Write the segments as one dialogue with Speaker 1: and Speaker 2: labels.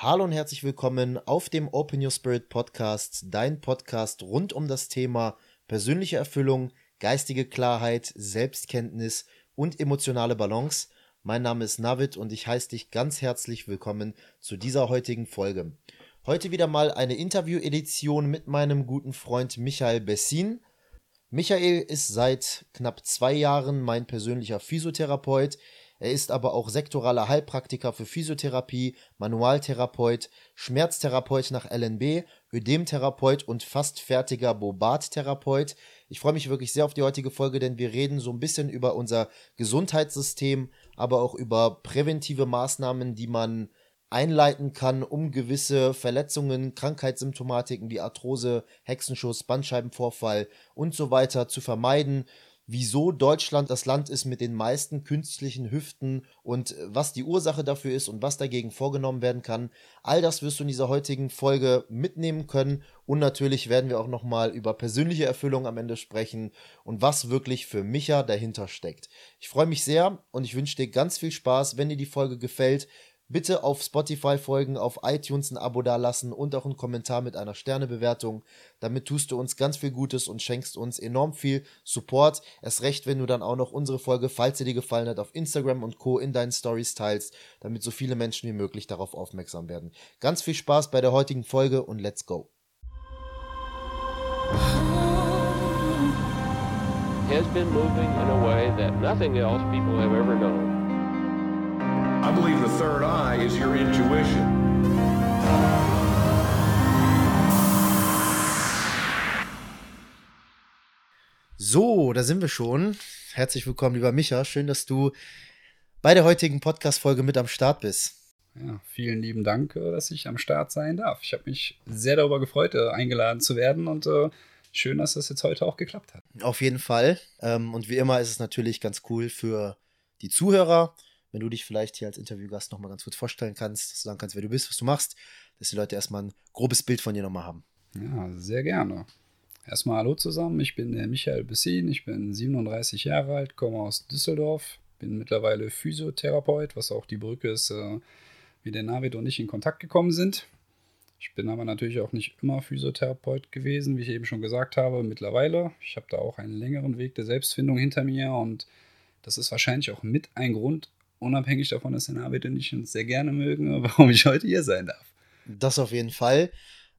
Speaker 1: Hallo und herzlich willkommen auf dem Open Your Spirit Podcast, dein Podcast rund um das Thema persönliche Erfüllung, geistige Klarheit, Selbstkenntnis und emotionale Balance. Mein Name ist Navid und ich heiße dich ganz herzlich willkommen zu dieser heutigen Folge. Heute wieder mal eine Interview-Edition mit meinem guten Freund Michael Bessin. Michael ist seit knapp zwei Jahren mein persönlicher Physiotherapeut. Er ist aber auch sektoraler Heilpraktiker für Physiotherapie, Manualtherapeut, Schmerztherapeut nach LNB, Ödemtherapeut und fast fertiger Bobat-Therapeut. Ich freue mich wirklich sehr auf die heutige Folge, denn wir reden so ein bisschen über unser Gesundheitssystem, aber auch über präventive Maßnahmen, die man einleiten kann, um gewisse Verletzungen, Krankheitssymptomatiken wie Arthrose, Hexenschuss, Bandscheibenvorfall und so weiter zu vermeiden wieso Deutschland das Land ist mit den meisten künstlichen Hüften und äh, was die Ursache dafür ist und was dagegen vorgenommen werden kann. All das wirst du in dieser heutigen Folge mitnehmen können und natürlich werden wir auch nochmal über persönliche Erfüllung am Ende sprechen und was wirklich für Micha dahinter steckt. Ich freue mich sehr und ich wünsche dir ganz viel Spaß, wenn dir die Folge gefällt. Bitte auf Spotify folgen, auf iTunes ein Abo dalassen und auch einen Kommentar mit einer Sternebewertung. Damit tust du uns ganz viel Gutes und schenkst uns enorm viel Support. Erst recht, wenn du dann auch noch unsere Folge, falls sie dir gefallen hat, auf Instagram und Co. in deinen Stories teilst, damit so viele Menschen wie möglich darauf aufmerksam werden. Ganz viel Spaß bei der heutigen Folge und let's go. Has been moving in a way that nothing else people have ever known. I believe the third eye is your intuition. So, da sind wir schon. Herzlich willkommen, lieber Micha. Schön, dass du bei der heutigen Podcast-Folge mit am Start bist.
Speaker 2: Ja, vielen lieben Dank, äh, dass ich am Start sein darf. Ich habe mich sehr darüber gefreut, äh, eingeladen zu werden und äh, schön, dass das jetzt heute auch geklappt hat.
Speaker 1: Auf jeden Fall. Ähm, und wie immer ist es natürlich ganz cool für die Zuhörer, wenn du dich vielleicht hier als Interviewgast nochmal ganz kurz vorstellen kannst, dass du sagen kannst, wer du bist, was du machst, dass die Leute erstmal ein grobes Bild von dir nochmal haben.
Speaker 2: Ja, sehr gerne. Erstmal hallo zusammen, ich bin der Michael Bessin, ich bin 37 Jahre alt, komme aus Düsseldorf, bin mittlerweile Physiotherapeut, was auch die Brücke ist, äh, wie der Navid und ich in Kontakt gekommen sind. Ich bin aber natürlich auch nicht immer Physiotherapeut gewesen, wie ich eben schon gesagt habe, mittlerweile. Ich habe da auch einen längeren Weg der Selbstfindung hinter mir und das ist wahrscheinlich auch mit ein Grund, unabhängig davon, dass Herr Arbeit und ich uns sehr gerne mögen, warum ich heute hier sein darf.
Speaker 1: Das auf jeden Fall,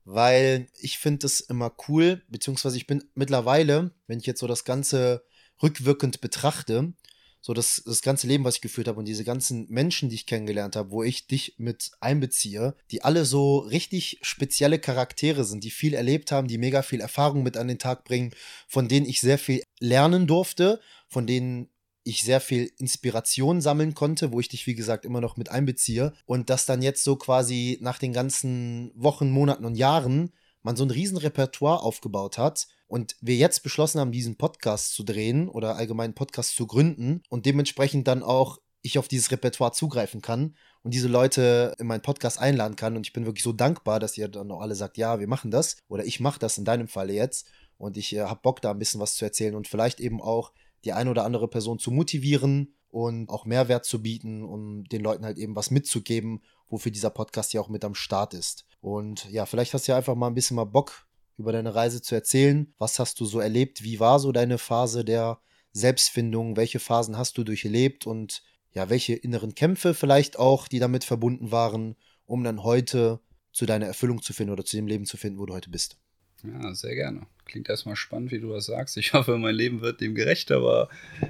Speaker 1: weil ich finde das immer cool, beziehungsweise ich bin mittlerweile, wenn ich jetzt so das Ganze rückwirkend betrachte, so das, das ganze Leben, was ich geführt habe und diese ganzen Menschen, die ich kennengelernt habe, wo ich dich mit einbeziehe, die alle so richtig spezielle Charaktere sind, die viel erlebt haben, die mega viel Erfahrung mit an den Tag bringen, von denen ich sehr viel lernen durfte, von denen ich sehr viel Inspiration sammeln konnte, wo ich dich, wie gesagt, immer noch mit einbeziehe. Und dass dann jetzt so quasi nach den ganzen Wochen, Monaten und Jahren man so ein riesen Repertoire aufgebaut hat und wir jetzt beschlossen haben, diesen Podcast zu drehen oder allgemeinen Podcast zu gründen und dementsprechend dann auch ich auf dieses Repertoire zugreifen kann und diese Leute in meinen Podcast einladen kann. Und ich bin wirklich so dankbar, dass ihr dann auch alle sagt, ja, wir machen das oder ich mache das in deinem Falle jetzt. Und ich äh, habe Bock, da ein bisschen was zu erzählen und vielleicht eben auch die eine oder andere Person zu motivieren und auch Mehrwert zu bieten, um den Leuten halt eben was mitzugeben, wofür dieser Podcast ja auch mit am Start ist. Und ja, vielleicht hast du ja einfach mal ein bisschen mal Bock, über deine Reise zu erzählen. Was hast du so erlebt? Wie war so deine Phase der Selbstfindung? Welche Phasen hast du durchlebt? Und ja, welche inneren Kämpfe vielleicht auch, die damit verbunden waren, um dann heute zu deiner Erfüllung zu finden oder zu dem Leben zu finden, wo du heute bist?
Speaker 2: Ja, sehr gerne. Klingt erstmal spannend, wie du das sagst. Ich hoffe, mein Leben wird dem gerecht, aber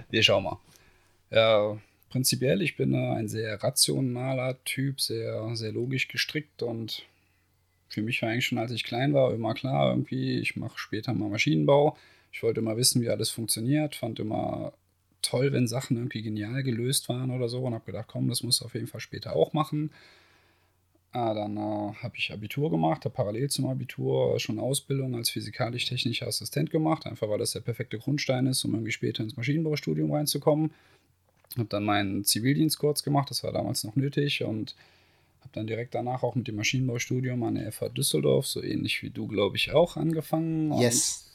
Speaker 2: wir schauen mal. Ja, prinzipiell, ich bin ein sehr rationaler Typ, sehr, sehr logisch gestrickt und für mich war eigentlich schon, als ich klein war, immer klar, irgendwie, ich mache später mal Maschinenbau. Ich wollte immer wissen, wie alles funktioniert, fand immer toll, wenn Sachen irgendwie genial gelöst waren oder so und habe gedacht, komm, das muss auf jeden Fall später auch machen. Ah, dann äh, habe ich Abitur gemacht, habe parallel zum Abitur schon Ausbildung als physikalisch-technischer Assistent gemacht, einfach weil das der perfekte Grundstein ist, um irgendwie später ins Maschinenbaustudium reinzukommen. Habe dann meinen Zivildienst kurz gemacht, das war damals noch nötig und habe dann direkt danach auch mit dem Maschinenbaustudium an der FH Düsseldorf, so ähnlich wie du, glaube ich, auch angefangen.
Speaker 1: Yes.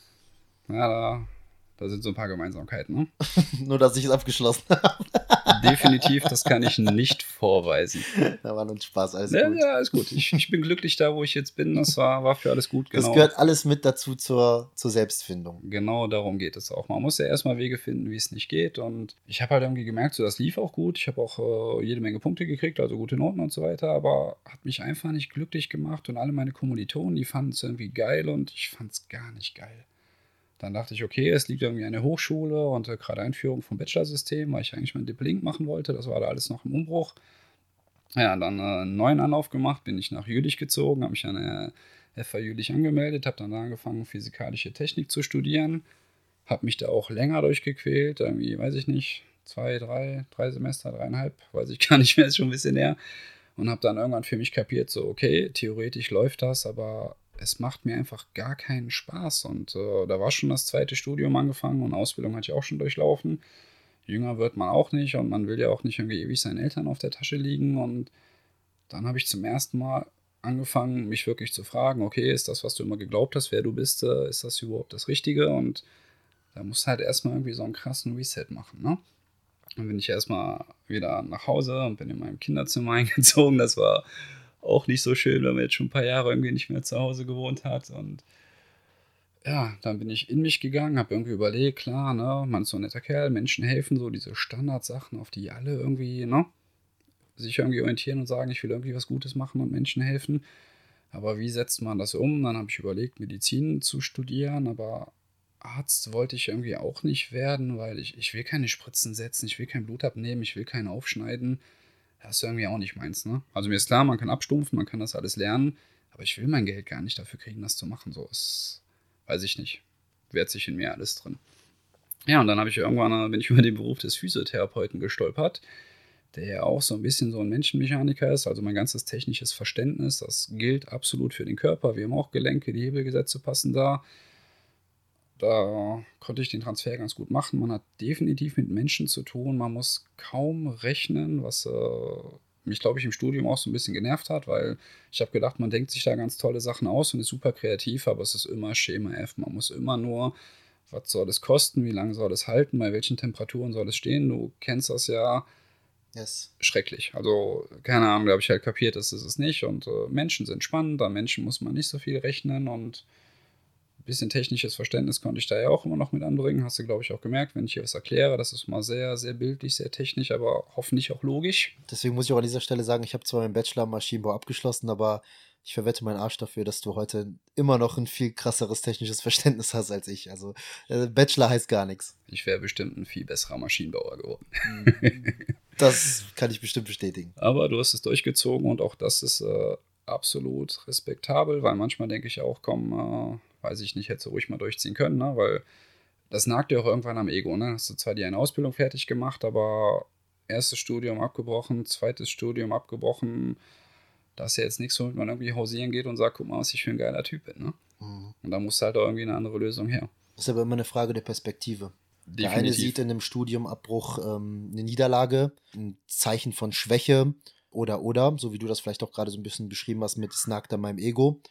Speaker 2: Und, ja, da Da sind so ein paar Gemeinsamkeiten, ne?
Speaker 1: Nur, dass ich es abgeschlossen habe.
Speaker 2: Definitiv, das kann ich nicht vorweisen.
Speaker 1: Da war nur Spaß, alles
Speaker 2: Ja,
Speaker 1: gut.
Speaker 2: ja, alles gut. Ich, ich bin glücklich da, wo ich jetzt bin. Das war, war für alles gut.
Speaker 1: Das
Speaker 2: Genau.
Speaker 1: gehört alles mit dazu zur, zur Selbstfindung.
Speaker 2: Genau darum geht es auch. Man muss ja erstmal Wege finden, wie es nicht geht. Und ich habe halt irgendwie gemerkt, so das lief auch gut. Ich habe auch äh, jede Menge Punkte gekriegt, also gute Noten und so weiter, aber hat mich einfach nicht glücklich gemacht. Und alle meine Kommilitonen, die fanden es irgendwie geil und ich fand es gar nicht geil. Dann dachte ich, okay, es liegt irgendwie der Hochschule und äh, gerade Einführung vom Bachelorsystem, weil ich eigentlich mein Diplink machen wollte. Das war da alles noch im Umbruch. Ja, dann äh, einen neuen Anlauf gemacht, bin ich nach Jülich gezogen, habe mich an der FA Jülich angemeldet, habe dann da angefangen, physikalische Technik zu studieren. Habe mich da auch länger durchgequält, irgendwie, weiß ich nicht, zwei, drei, drei Semester, dreieinhalb, weiß ich gar nicht mehr, ist schon ein bisschen her. Und habe dann irgendwann für mich kapiert, so, okay, theoretisch läuft das, aber es macht mir einfach gar keinen Spaß. Und äh, da war schon das zweite Studium angefangen und Ausbildung hatte ich auch schon durchlaufen. Jünger wird man auch nicht und man will ja auch nicht irgendwie ewig seinen Eltern auf der Tasche liegen. Und dann habe ich zum ersten Mal angefangen, mich wirklich zu fragen, okay, ist das, was du immer geglaubt hast, wer du bist, äh, ist das überhaupt das Richtige? Und da musst du halt erstmal irgendwie so einen krassen Reset machen, ne? Dann bin ich erstmal wieder nach Hause und bin in meinem Kinderzimmer eingezogen. Das war auch nicht so schön, wenn man jetzt schon ein paar Jahre irgendwie nicht mehr zu Hause gewohnt hat. Und ja, dann bin ich in mich gegangen, habe irgendwie überlegt, klar, ne, man ist so ein netter Kerl, Menschen helfen, so diese Standardsachen, auf die alle irgendwie, ne, sich irgendwie orientieren und sagen, ich will irgendwie was Gutes machen und Menschen helfen. Aber wie setzt man das um? Dann habe ich überlegt, Medizin zu studieren, aber Arzt wollte ich irgendwie auch nicht werden, weil ich, ich will keine Spritzen setzen, ich will kein Blut abnehmen, ich will keinen aufschneiden. Das ist irgendwie auch nicht meins, ne? Also mir ist klar, man kann abstumpfen, man kann das alles lernen, aber ich will mein Geld gar nicht dafür kriegen, das zu machen. So ist, weiß ich nicht. Wehrt sich in mir alles drin. Ja, und dann habe ich irgendwann, äh, bin ich über den Beruf des Physiotherapeuten gestolpert, der ja auch so ein bisschen so ein Menschenmechaniker ist. Also mein ganzes technisches Verständnis, das gilt absolut für den Körper. Wir haben auch Gelenke, die Hebelgesetze passen da. Da konnte ich den Transfer ganz gut machen. Man hat definitiv mit Menschen zu tun. Man muss kaum rechnen, was äh, mich, glaube ich, im Studium auch so ein bisschen genervt hat, weil ich habe gedacht, man denkt sich da ganz tolle Sachen aus und ist super kreativ, aber es ist immer Schema F. Man muss immer nur, was soll es kosten, wie lange soll es halten, bei welchen Temperaturen soll es stehen. Du kennst das ja
Speaker 1: Yes.
Speaker 2: schrecklich. Also, keine Ahnung, da habe ich halt kapiert, das ist es nicht. Und äh, Menschen sind spannend, an Menschen muss man nicht so viel rechnen und bisschen technisches Verständnis konnte ich da ja auch immer noch mit anbringen. Hast du, glaube ich, auch gemerkt, wenn ich hier was erkläre. Das ist mal sehr, sehr bildlich, sehr technisch, aber hoffentlich auch logisch.
Speaker 1: Deswegen muss ich auch an dieser Stelle sagen, ich habe zwar meinen Bachelor im Maschinenbau abgeschlossen, aber ich verwette meinen Arsch dafür, dass du heute immer noch ein viel krasseres technisches Verständnis hast als ich. Also äh, Bachelor heißt gar nichts.
Speaker 2: Ich wäre bestimmt ein viel besserer Maschinenbauer geworden.
Speaker 1: Das kann ich bestimmt bestätigen.
Speaker 2: Aber du hast es durchgezogen und auch das ist äh, absolut respektabel, weil manchmal denke ich auch, komm, äh, weiß ich nicht, hätte ruhig mal durchziehen können, ne? weil das nagt ja auch irgendwann am Ego. Ne? Hast du zwar die eine Ausbildung fertig gemacht, aber erstes Studium abgebrochen, zweites Studium abgebrochen. Das ist ja jetzt nichts, womit man irgendwie hausieren geht und sagt, guck mal, was ich für ein geiler Typ bin. Ne?
Speaker 1: Mhm.
Speaker 2: Und da muss halt auch irgendwie eine andere Lösung her.
Speaker 1: Das ist aber immer eine Frage der Perspektive. Der eine
Speaker 2: Definitiv.
Speaker 1: sieht in einem Studiumabbruch ähm, eine Niederlage, ein Zeichen von Schwäche oder oder, so wie du das vielleicht auch gerade so ein bisschen beschrieben hast mit es nagt an meinem Ego.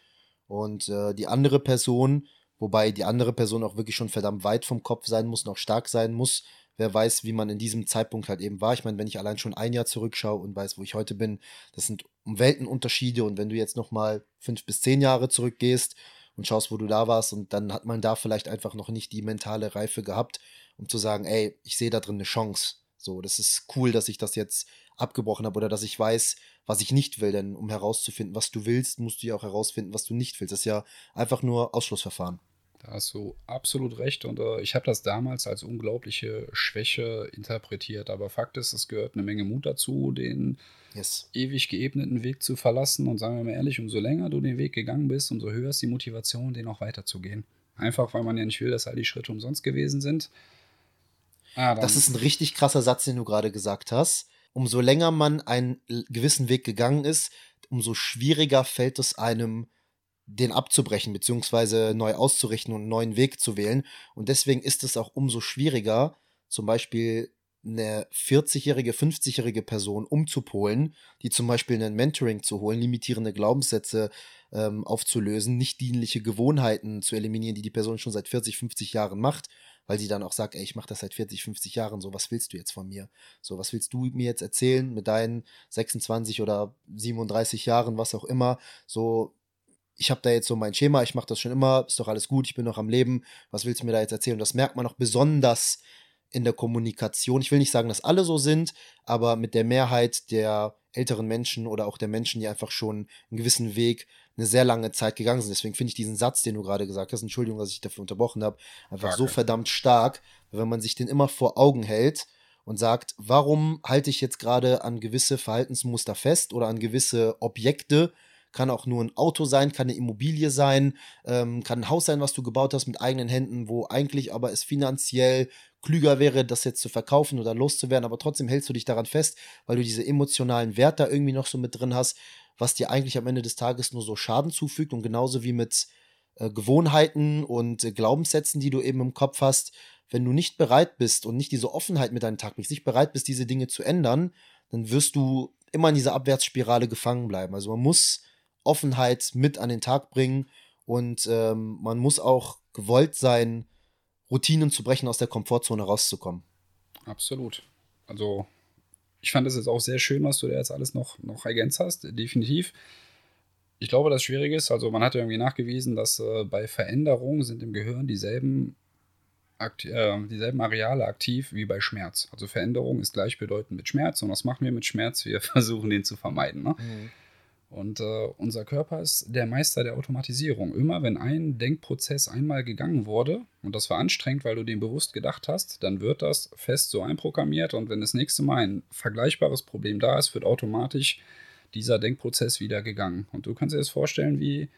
Speaker 1: Und äh, die andere Person, wobei die andere Person auch wirklich schon verdammt weit vom Kopf sein muss auch stark sein muss, wer weiß, wie man in diesem Zeitpunkt halt eben war. Ich meine, wenn ich allein schon ein Jahr zurückschaue und weiß, wo ich heute bin, das sind Weltenunterschiede. Und wenn du jetzt nochmal fünf bis zehn Jahre zurückgehst und schaust, wo du da warst, und dann hat man da vielleicht einfach noch nicht die mentale Reife gehabt, um zu sagen, ey, ich sehe da drin eine Chance. So, das ist cool, dass ich das jetzt abgebrochen habe oder dass ich weiß, was ich nicht will. Denn um herauszufinden, was du willst, musst du ja auch herausfinden, was du nicht willst. Das ist ja einfach nur Ausschlussverfahren.
Speaker 2: Da hast du absolut recht und äh, ich habe das damals als unglaubliche Schwäche interpretiert. Aber Fakt ist, es gehört eine Menge Mut dazu, den
Speaker 1: Yes.
Speaker 2: ewig geebneten Weg zu verlassen. Und sagen wir mal ehrlich, umso länger du den Weg gegangen bist, umso höher ist die Motivation, den auch weiterzugehen. Einfach, weil man ja nicht will, dass all die Schritte umsonst gewesen sind. Ah,
Speaker 1: Das ist ein richtig krasser Satz, den du gerade gesagt hast. Umso länger man einen gewissen Weg gegangen ist, umso schwieriger fällt es einem, den abzubrechen, beziehungsweise neu auszurichten und einen neuen Weg zu wählen. Und deswegen ist es auch umso schwieriger, zum Beispiel eine 40-jährige, 50-jährige Person umzupolen, die zum Beispiel ein Mentoring zu holen, limitierende Glaubenssätze ähm, aufzulösen, nicht dienliche Gewohnheiten zu eliminieren, die die Person schon seit 40, 50 Jahren macht, weil sie dann auch sagt, ey, ich mache das seit 40, 50 Jahren, so was willst du jetzt von mir? So was willst du mir jetzt erzählen mit deinen 26 oder 37 Jahren, was auch immer? So ich habe da jetzt so mein Schema, ich mache das schon immer, ist doch alles gut, ich bin noch am Leben, was willst du mir da jetzt erzählen? Und das merkt man auch besonders in der Kommunikation. Ich will nicht sagen, dass alle so sind, aber mit der Mehrheit der älteren Menschen oder auch der Menschen, die einfach schon einen gewissen Weg eine sehr lange Zeit gegangen sind. Deswegen finde ich diesen Satz, den du gerade gesagt hast, Entschuldigung, dass ich dafür unterbrochen habe, einfach Frage. so verdammt stark, wenn man sich den immer vor Augen hält und sagt, warum halte ich jetzt gerade an gewisse Verhaltensmuster fest oder an gewisse Objekte, kann auch nur ein Auto sein, kann eine Immobilie sein, ähm, kann ein Haus sein, was du gebaut hast mit eigenen Händen, wo eigentlich aber es finanziell klüger wäre, das jetzt zu verkaufen oder loszuwerden, aber trotzdem hältst du dich daran fest, weil du diese emotionalen Werte da irgendwie noch so mit drin hast, was dir eigentlich am Ende des Tages nur so Schaden zufügt. Und genauso wie mit äh, Gewohnheiten und äh, Glaubenssätzen, die du eben im Kopf hast, wenn du nicht bereit bist und nicht diese Offenheit mit deinem Tag bringst, nicht bereit bist, diese Dinge zu ändern, dann wirst du immer in dieser Abwärtsspirale gefangen bleiben. Also man muss Offenheit mit an den Tag bringen und ähm, man muss auch gewollt sein, Routinen zu brechen, aus der Komfortzone rauszukommen.
Speaker 2: Absolut. Also ich fand es jetzt auch sehr schön, was du da jetzt alles noch, noch ergänzt hast, definitiv. Ich glaube, das Schwierige ist, also man hat ja irgendwie nachgewiesen, dass äh, bei Veränderungen sind im Gehirn dieselben, äh, dieselben Areale aktiv wie bei Schmerz. Also Veränderung ist gleichbedeutend mit Schmerz. Und was machen wir mit Schmerz? Wir versuchen den zu vermeiden. Ne? Mhm. Und äh, unser Körper ist der Meister der Automatisierung. Immer wenn ein Denkprozess einmal gegangen wurde, und das war anstrengend, weil du den bewusst gedacht hast, dann wird das fest so einprogrammiert. Und wenn das nächste Mal ein vergleichbares Problem da ist, wird automatisch dieser Denkprozess wieder gegangen. Und du kannst dir das vorstellen wie,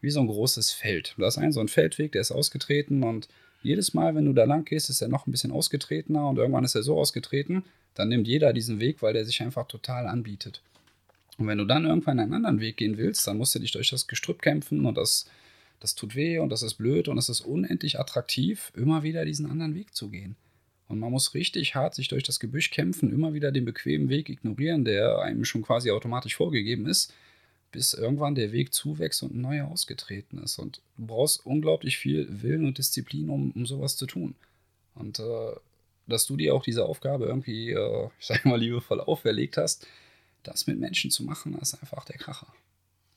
Speaker 2: wie so ein großes Feld. Da ist ein so ein Feldweg, der ist ausgetreten und jedes Mal, wenn du da lang gehst, ist er noch ein bisschen ausgetretener und irgendwann ist er so ausgetreten, dann nimmt jeder diesen Weg, weil der sich einfach total anbietet. Und wenn du dann irgendwann einen anderen Weg gehen willst, dann musst du dich durch das Gestrüpp kämpfen und das, das tut weh und das ist blöd und es ist unendlich attraktiv, immer wieder diesen anderen Weg zu gehen. Und man muss richtig hart sich durch das Gebüsch kämpfen, immer wieder den bequemen Weg ignorieren, der einem schon quasi automatisch vorgegeben ist, bis irgendwann der Weg zuwächst und ein neuer ausgetreten ist. Und du brauchst unglaublich viel Willen und Disziplin, um, um sowas zu tun. Und äh, dass du dir auch diese Aufgabe irgendwie, äh, ich sage mal, liebevoll auferlegt hast, das mit Menschen zu machen, ist einfach der Kracher.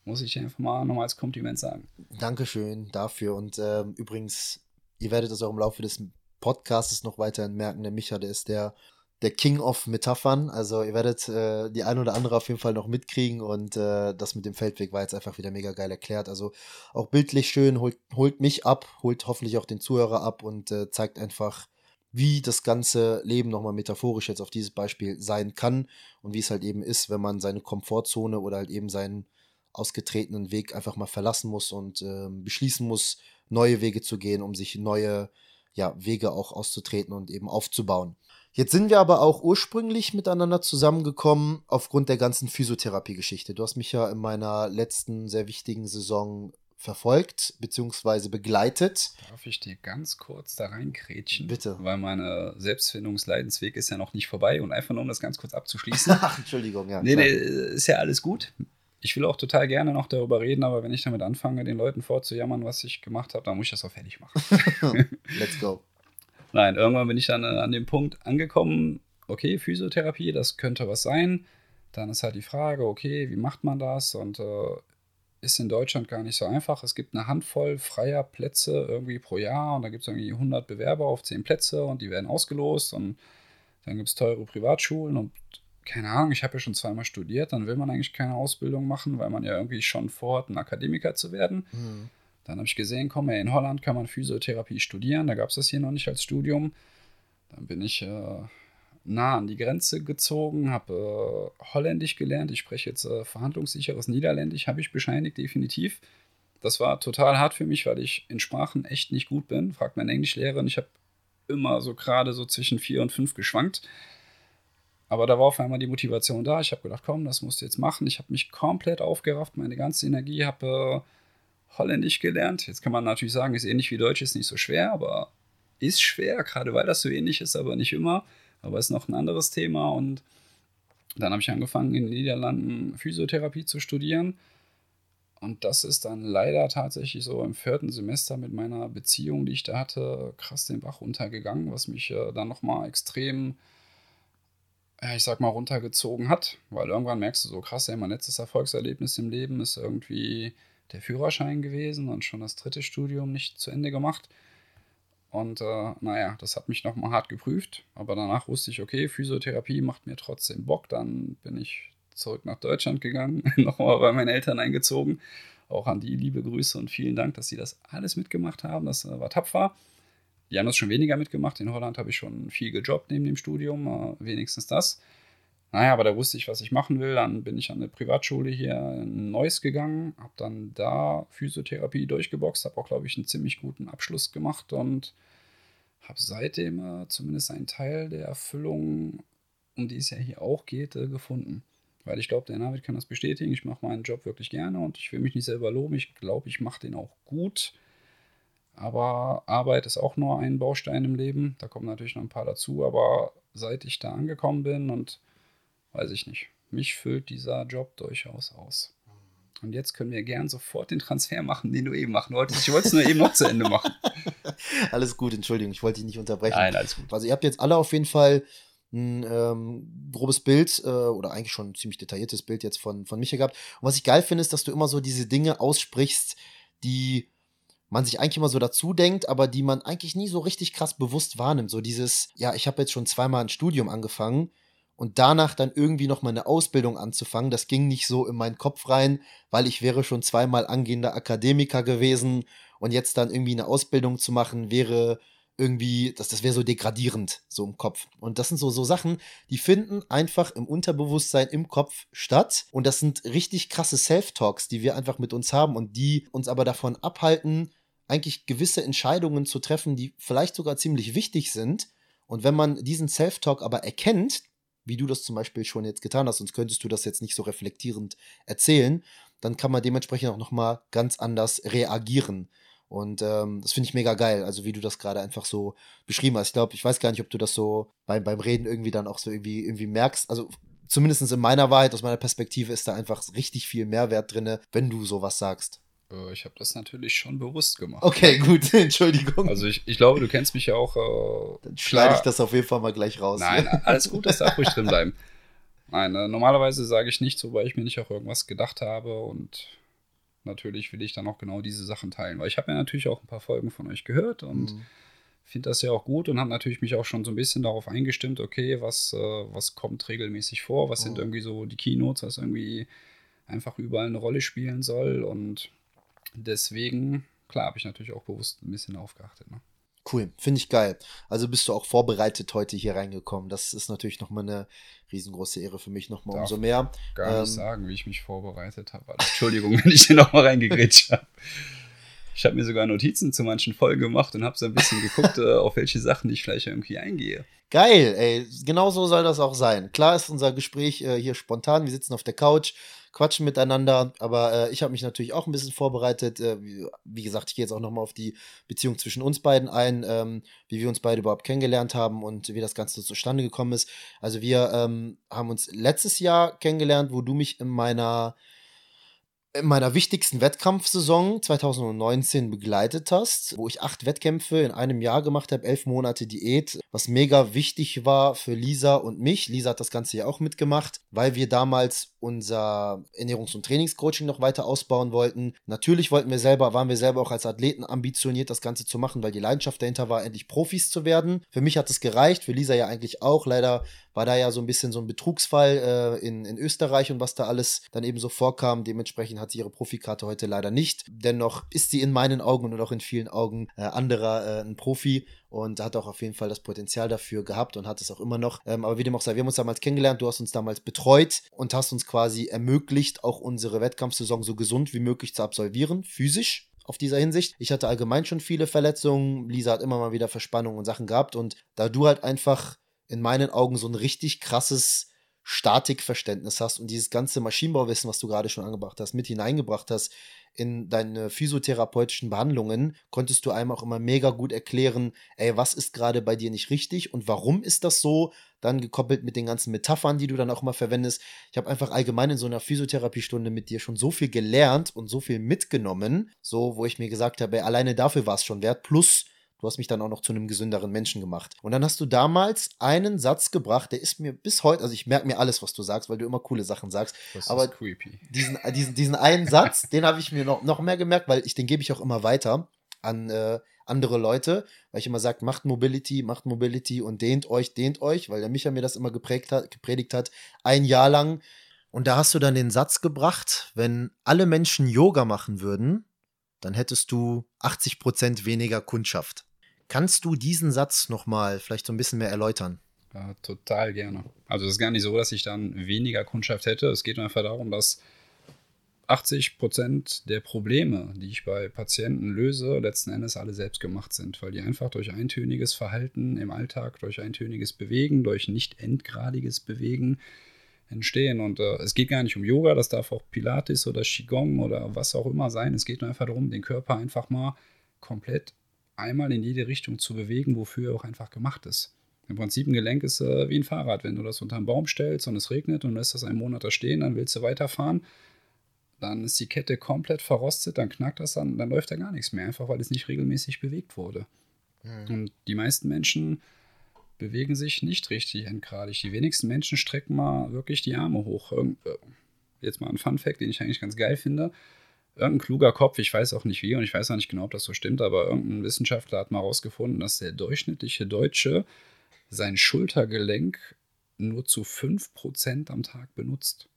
Speaker 2: Muss ich einfach mal nochmal als Kompliment sagen.
Speaker 1: Dankeschön dafür. Und äh, übrigens, ihr werdet das auch im Laufe des Podcasts noch weiterhin merken. Der Micha, der ist der, der King of Metaphern. Also ihr werdet äh, die ein oder andere auf jeden Fall noch mitkriegen. Und äh, das mit dem Feldweg war jetzt einfach wieder mega geil erklärt. Also auch bildlich schön, holt, holt mich ab, holt hoffentlich auch den Zuhörer ab und äh, zeigt einfach, wie das ganze Leben nochmal metaphorisch jetzt auf dieses Beispiel sein kann und wie es halt eben ist, wenn man seine Komfortzone oder halt eben seinen ausgetretenen Weg einfach mal verlassen muss und äh, beschließen muss, neue Wege zu gehen, um sich neue ja, Wege auch auszutreten und eben aufzubauen. Jetzt sind wir aber auch ursprünglich miteinander zusammengekommen aufgrund der ganzen Physiotherapie-Geschichte. Du hast mich ja in meiner letzten sehr wichtigen Saison verfolgt bzw. begleitet.
Speaker 2: Darf ich dir ganz kurz da reinkrätschen?
Speaker 1: Bitte.
Speaker 2: Weil meine Selbstfindungsleidensweg ist ja noch nicht vorbei und einfach nur um das ganz kurz abzuschließen.
Speaker 1: Ach, Entschuldigung, ja.
Speaker 2: Nee, nee, ist ja alles gut. Ich will auch total gerne noch darüber reden, aber wenn ich damit anfange, den Leuten vorzujammern, was ich gemacht habe, dann muss ich das auch fertig machen.
Speaker 1: Let's go.
Speaker 2: Nein, irgendwann bin ich dann äh, an dem Punkt angekommen, okay, Physiotherapie, das könnte was sein. Dann ist halt die Frage, okay, wie macht man das? Und äh, ist in Deutschland gar nicht so einfach. Es gibt eine Handvoll freier Plätze irgendwie pro Jahr und da gibt es irgendwie 100 Bewerber auf 10 Plätze und die werden ausgelost und dann gibt es teure Privatschulen und keine Ahnung, ich habe ja schon zweimal studiert, dann will man eigentlich keine Ausbildung machen, weil man ja irgendwie schon vorhat, ein Akademiker zu werden. Mhm. Dann habe ich gesehen, komm, ey, in Holland kann man Physiotherapie studieren, da gab es das hier noch nicht als Studium. Dann bin ich äh, nah an die Grenze gezogen, habe äh, Holländisch gelernt. Ich spreche jetzt äh, verhandlungssicheres Niederländisch, habe ich bescheinigt, definitiv. Das war total hart für mich, weil ich in Sprachen echt nicht gut bin. Fragt meine Englischlehrerin, ich habe immer so gerade so zwischen vier und fünf geschwankt. Aber da war auf einmal die Motivation da. Ich habe gedacht, komm, das musst du jetzt machen. Ich habe mich komplett aufgerafft, meine ganze Energie, habe äh, Holländisch gelernt. Jetzt kann man natürlich sagen, ist ähnlich wie Deutsch, ist nicht so schwer, aber ist schwer, gerade weil das so ähnlich ist, aber nicht immer aber ist noch ein anderes Thema. Und dann habe ich angefangen, in den Niederlanden Physiotherapie zu studieren. Und das ist dann leider tatsächlich so im vierten Semester mit meiner Beziehung, die ich da hatte, krass den Bach runtergegangen, was mich äh, dann nochmal extrem, ich sag mal, runtergezogen hat. Weil irgendwann merkst du so, krass, ey, mein letztes Erfolgserlebnis im Leben ist irgendwie der Führerschein gewesen und schon das dritte Studium nicht zu Ende gemacht. Und äh, naja, das hat mich nochmal hart geprüft. Aber danach wusste ich, okay, Physiotherapie macht mir trotzdem Bock. Dann bin ich zurück nach Deutschland gegangen, nochmal bei meinen Eltern eingezogen. Auch an die liebe Grüße und vielen Dank, dass sie das alles mitgemacht haben. Das äh, war tapfer. Die haben das schon weniger mitgemacht. In Holland habe ich schon viel gejobbt neben dem Studium, äh, wenigstens das. Naja, aber da wusste ich, was ich machen will. Dann bin ich an eine Privatschule hier in Neuss gegangen, habe dann da Physiotherapie durchgeboxt, habe auch, glaube ich, einen ziemlich guten Abschluss gemacht und habe seitdem äh, zumindest einen Teil der Erfüllung, um die es ja hier auch geht, äh, gefunden. Weil ich glaube, der David kann das bestätigen. Ich mache meinen Job wirklich gerne und ich will mich nicht selber loben. Ich glaube, ich mache den auch gut. Aber Arbeit ist auch nur ein Baustein im Leben. Da kommen natürlich noch ein paar dazu. Aber seit ich da angekommen bin und weiß ich nicht, mich füllt dieser Job durchaus aus. Und jetzt können wir gern sofort den Transfer machen, den du eben machen wolltest. Ich wollte es nur eben noch zu Ende machen.
Speaker 1: Alles gut, Entschuldigung, ich wollte dich nicht unterbrechen.
Speaker 2: Nein, alles gut.
Speaker 1: Also ihr habt jetzt alle auf jeden Fall ein ähm, grobes Bild äh, oder eigentlich schon ein ziemlich detailliertes Bild jetzt von, von Micha gehabt. Und was ich geil finde, ist, dass du immer so diese Dinge aussprichst, die man sich eigentlich immer so dazu denkt, aber die man eigentlich nie so richtig krass bewusst wahrnimmt. So dieses, ja, ich habe jetzt schon zweimal ein Studium angefangen und danach dann irgendwie noch mal eine Ausbildung anzufangen, das ging nicht so in meinen Kopf rein, weil ich wäre schon zweimal angehender Akademiker gewesen und jetzt dann irgendwie eine Ausbildung zu machen, wäre irgendwie, das, das wäre so degradierend, so im Kopf. Und das sind so, so Sachen, die finden einfach im Unterbewusstsein, im Kopf statt. Und das sind richtig krasse Self-Talks, die wir einfach mit uns haben und die uns aber davon abhalten, eigentlich gewisse Entscheidungen zu treffen, die vielleicht sogar ziemlich wichtig sind. Und wenn man diesen Self-Talk aber erkennt, wie du das zum Beispiel schon jetzt getan hast, sonst könntest du das jetzt nicht so reflektierend erzählen, dann kann man dementsprechend auch nochmal ganz anders reagieren. Und ähm, das finde ich mega geil, also wie du das gerade einfach so beschrieben hast. Ich glaube, ich weiß gar nicht, ob du das so beim, beim Reden irgendwie dann auch so irgendwie, irgendwie merkst. Also zumindest in meiner Wahrheit, aus meiner Perspektive, ist da einfach richtig viel Mehrwert drin, wenn du sowas sagst.
Speaker 2: Äh, ich habe das natürlich schon bewusst gemacht.
Speaker 1: Okay, gut, Entschuldigung.
Speaker 2: Also ich, ich glaube, du kennst mich ja auch. Äh,
Speaker 1: Dann schneide ich das auf jeden Fall mal gleich raus.
Speaker 2: Nein, alles gut, das darf ruhig drin bleiben. Nein, äh, normalerweise sage ich nicht so, weil ich mir nicht auch irgendwas gedacht habe und natürlich will ich dann auch genau diese Sachen teilen, weil ich habe ja natürlich auch ein paar Folgen von euch gehört und mhm. finde das ja auch gut und habe natürlich mich auch schon so ein bisschen darauf eingestimmt, okay, was, äh, was kommt regelmäßig vor, was mhm. sind irgendwie so die Keynotes, was irgendwie einfach überall eine Rolle spielen soll und deswegen, klar, habe ich natürlich auch bewusst ein bisschen aufgeachtet. Ne?
Speaker 1: Cool, finde ich geil. Also bist du auch vorbereitet heute hier reingekommen. Das ist natürlich nochmal eine riesengroße Ehre für mich, nochmal umso mehr.
Speaker 2: Gar ähm, nicht sagen, wie ich mich vorbereitet habe. Also, Entschuldigung, wenn ich hier nochmal reingegrätscht habe. Ich habe mir sogar Notizen zu manchen Folgen gemacht und habe so ein bisschen geguckt, äh, auf welche Sachen ich vielleicht irgendwie eingehe.
Speaker 1: Geil, ey. Genau so soll das auch sein. Klar ist unser Gespräch äh, hier spontan. Wir sitzen auf der Couch, quatschen miteinander. Aber äh, ich habe mich natürlich auch ein bisschen vorbereitet. Äh, wie, wie, gesagt, ich gehe jetzt auch nochmal auf die Beziehung zwischen uns beiden ein, ähm, wie wir uns beide überhaupt kennengelernt haben und wie das Ganze zustande gekommen ist. Also wir ähm, haben uns letztes Jahr kennengelernt, wo du mich in meiner in meiner wichtigsten Wettkampfsaison 2019 begleitet hast, wo ich acht Wettkämpfe in einem Jahr gemacht habe, elf Monate Diät, was mega wichtig war für Lisa und mich. Lisa hat das Ganze ja auch mitgemacht, weil wir damals unser Ernährungs- und Trainingscoaching noch weiter ausbauen wollten. Natürlich wollten wir selber, waren wir selber auch als Athleten ambitioniert, das Ganze zu machen, weil die Leidenschaft dahinter war, endlich Profis zu werden. Für mich hat es gereicht, für Lisa ja eigentlich auch. Leider war da ja so ein bisschen so ein Betrugsfall äh, in, in Österreich und was da alles dann eben so vorkam. Dementsprechend hat sie ihre Profikarte heute leider nicht. Dennoch ist sie in meinen Augen und auch in vielen Augen äh, anderer äh, ein Profi und hat auch auf jeden Fall das Potenzial dafür gehabt und hat es auch immer noch. Ähm, aber wie dem auch sei, wir haben uns damals kennengelernt, du hast uns damals betreut und hast uns quasi ermöglicht, auch unsere Wettkampfsaison so gesund wie möglich zu absolvieren, physisch auf dieser Hinsicht. Ich hatte allgemein schon viele Verletzungen. Lisa hat immer mal wieder Verspannungen und Sachen gehabt. Und da du halt einfach in meinen Augen so ein richtig krasses Statikverständnis hast und dieses ganze Maschinenbauwissen, was du gerade schon angebracht hast, mit hineingebracht hast in deine physiotherapeutischen Behandlungen, konntest du einem auch immer mega gut erklären, ey, was ist gerade bei dir nicht richtig und warum ist das so? Dann gekoppelt mit den ganzen Metaphern, die du dann auch immer verwendest. Ich habe einfach allgemein in so einer Physiotherapiestunde mit dir schon so viel gelernt und so viel mitgenommen, so wo ich mir gesagt habe, alleine dafür war es schon wert, plus Du hast mich dann auch noch zu einem gesünderen Menschen gemacht. Und dann hast du damals einen Satz gebracht, der ist mir bis heute, also ich merke mir alles, was du sagst, weil du immer coole Sachen sagst. Das aber ist creepy. Diesen, äh, diesen, diesen einen Satz, den habe ich mir noch, noch mehr gemerkt, weil ich den gebe ich auch immer weiter an äh, andere Leute, weil ich immer sage, macht Mobility, macht Mobility und dehnt euch, dehnt euch, weil der Micha mir das immer geprägt hat, gepredigt hat, ein Jahr lang. Und da hast du dann den Satz gebracht, wenn alle Menschen Yoga machen würden, dann hättest du 80% weniger Kundschaft. Kannst du diesen Satz nochmal vielleicht so ein bisschen mehr erläutern?
Speaker 2: Ja, total gerne. Also es ist gar nicht so, dass ich dann weniger Kundschaft hätte. Es geht einfach darum, dass 80 Prozent der Probleme, die ich bei Patienten löse, letzten Endes alle selbst gemacht sind, weil die einfach durch eintöniges Verhalten im Alltag, durch eintöniges Bewegen, durch nicht endgradiges Bewegen entstehen. Und äh, es geht gar nicht um Yoga, das darf auch Pilates oder Qigong oder was auch immer sein. Es geht nur einfach darum, den Körper einfach mal komplett einmal in jede Richtung zu bewegen, wofür er auch einfach gemacht ist. Im Prinzip ein Gelenk ist äh, wie ein Fahrrad. Wenn du das unter einen Baum stellst und es regnet und lässt das einen Monat da stehen, dann willst du weiterfahren. Dann ist die Kette komplett verrostet, dann knackt das, dann, dann läuft da gar nichts mehr, einfach weil es nicht regelmäßig bewegt wurde. Mhm. Und die meisten Menschen bewegen sich nicht richtig endgradig. Die wenigsten Menschen strecken mal wirklich die Arme hoch. Äh, jetzt mal ein Fun Fact, den ich eigentlich ganz geil finde irgendein kluger Kopf, ich weiß auch nicht wie und ich weiß auch nicht genau, ob das so stimmt, aber irgendein Wissenschaftler hat mal herausgefunden, dass der durchschnittliche Deutsche sein Schultergelenk nur zu 5% am Tag benutzt.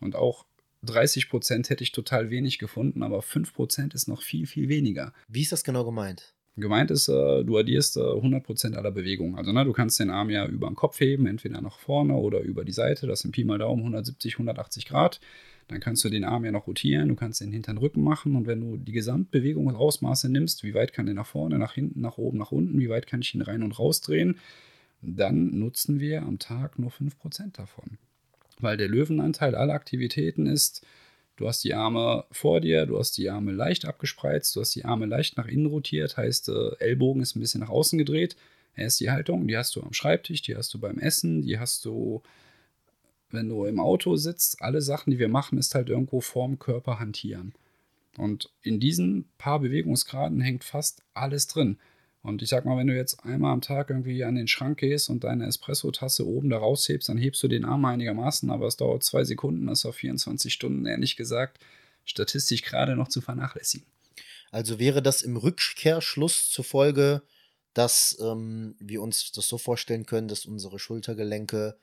Speaker 2: Und auch 30% hätte ich total wenig gefunden, aber 5% ist noch viel, viel weniger.
Speaker 1: Wie ist das genau gemeint?
Speaker 2: Gemeint ist, äh, du addierst 100% aller Bewegungen. Also ne, du kannst den Arm ja über den Kopf heben, entweder nach vorne oder über die Seite. Das sind Pi mal Daumen 170, 180 Grad. Dann kannst du den Arm ja noch rotieren, du kannst den hinteren Rücken machen und wenn du die Gesamtbewegungsausmaße nimmst, wie weit kann der nach vorne, nach hinten, nach oben, nach unten, wie weit kann ich ihn rein und raus drehen, dann nutzen wir am Tag nur 5% davon. Weil der Löwenanteil aller Aktivitäten ist, du hast die Arme vor dir, du hast die Arme leicht abgespreizt, du hast die Arme leicht nach innen rotiert, heißt äh, Ellbogen ist ein bisschen nach außen gedreht. Er ist die Haltung, die hast du am Schreibtisch, die hast du beim Essen, die hast du wenn du im Auto sitzt, alle Sachen, die wir machen, ist halt irgendwo vorm Körper hantieren. Und in diesen paar Bewegungsgraden hängt fast alles drin. Und ich sag mal, wenn du jetzt einmal am Tag irgendwie an den Schrank gehst und deine Espresso-Tasse oben da raushebst, dann hebst du den Arm einigermaßen, aber es dauert zwei Sekunden, das ist auf 24 Stunden, ehrlich gesagt, statistisch gerade noch zu vernachlässigen.
Speaker 1: Also wäre das im Rückkehrschluss zur Folge, dass ähm, wir uns das so vorstellen können, dass unsere Schultergelenke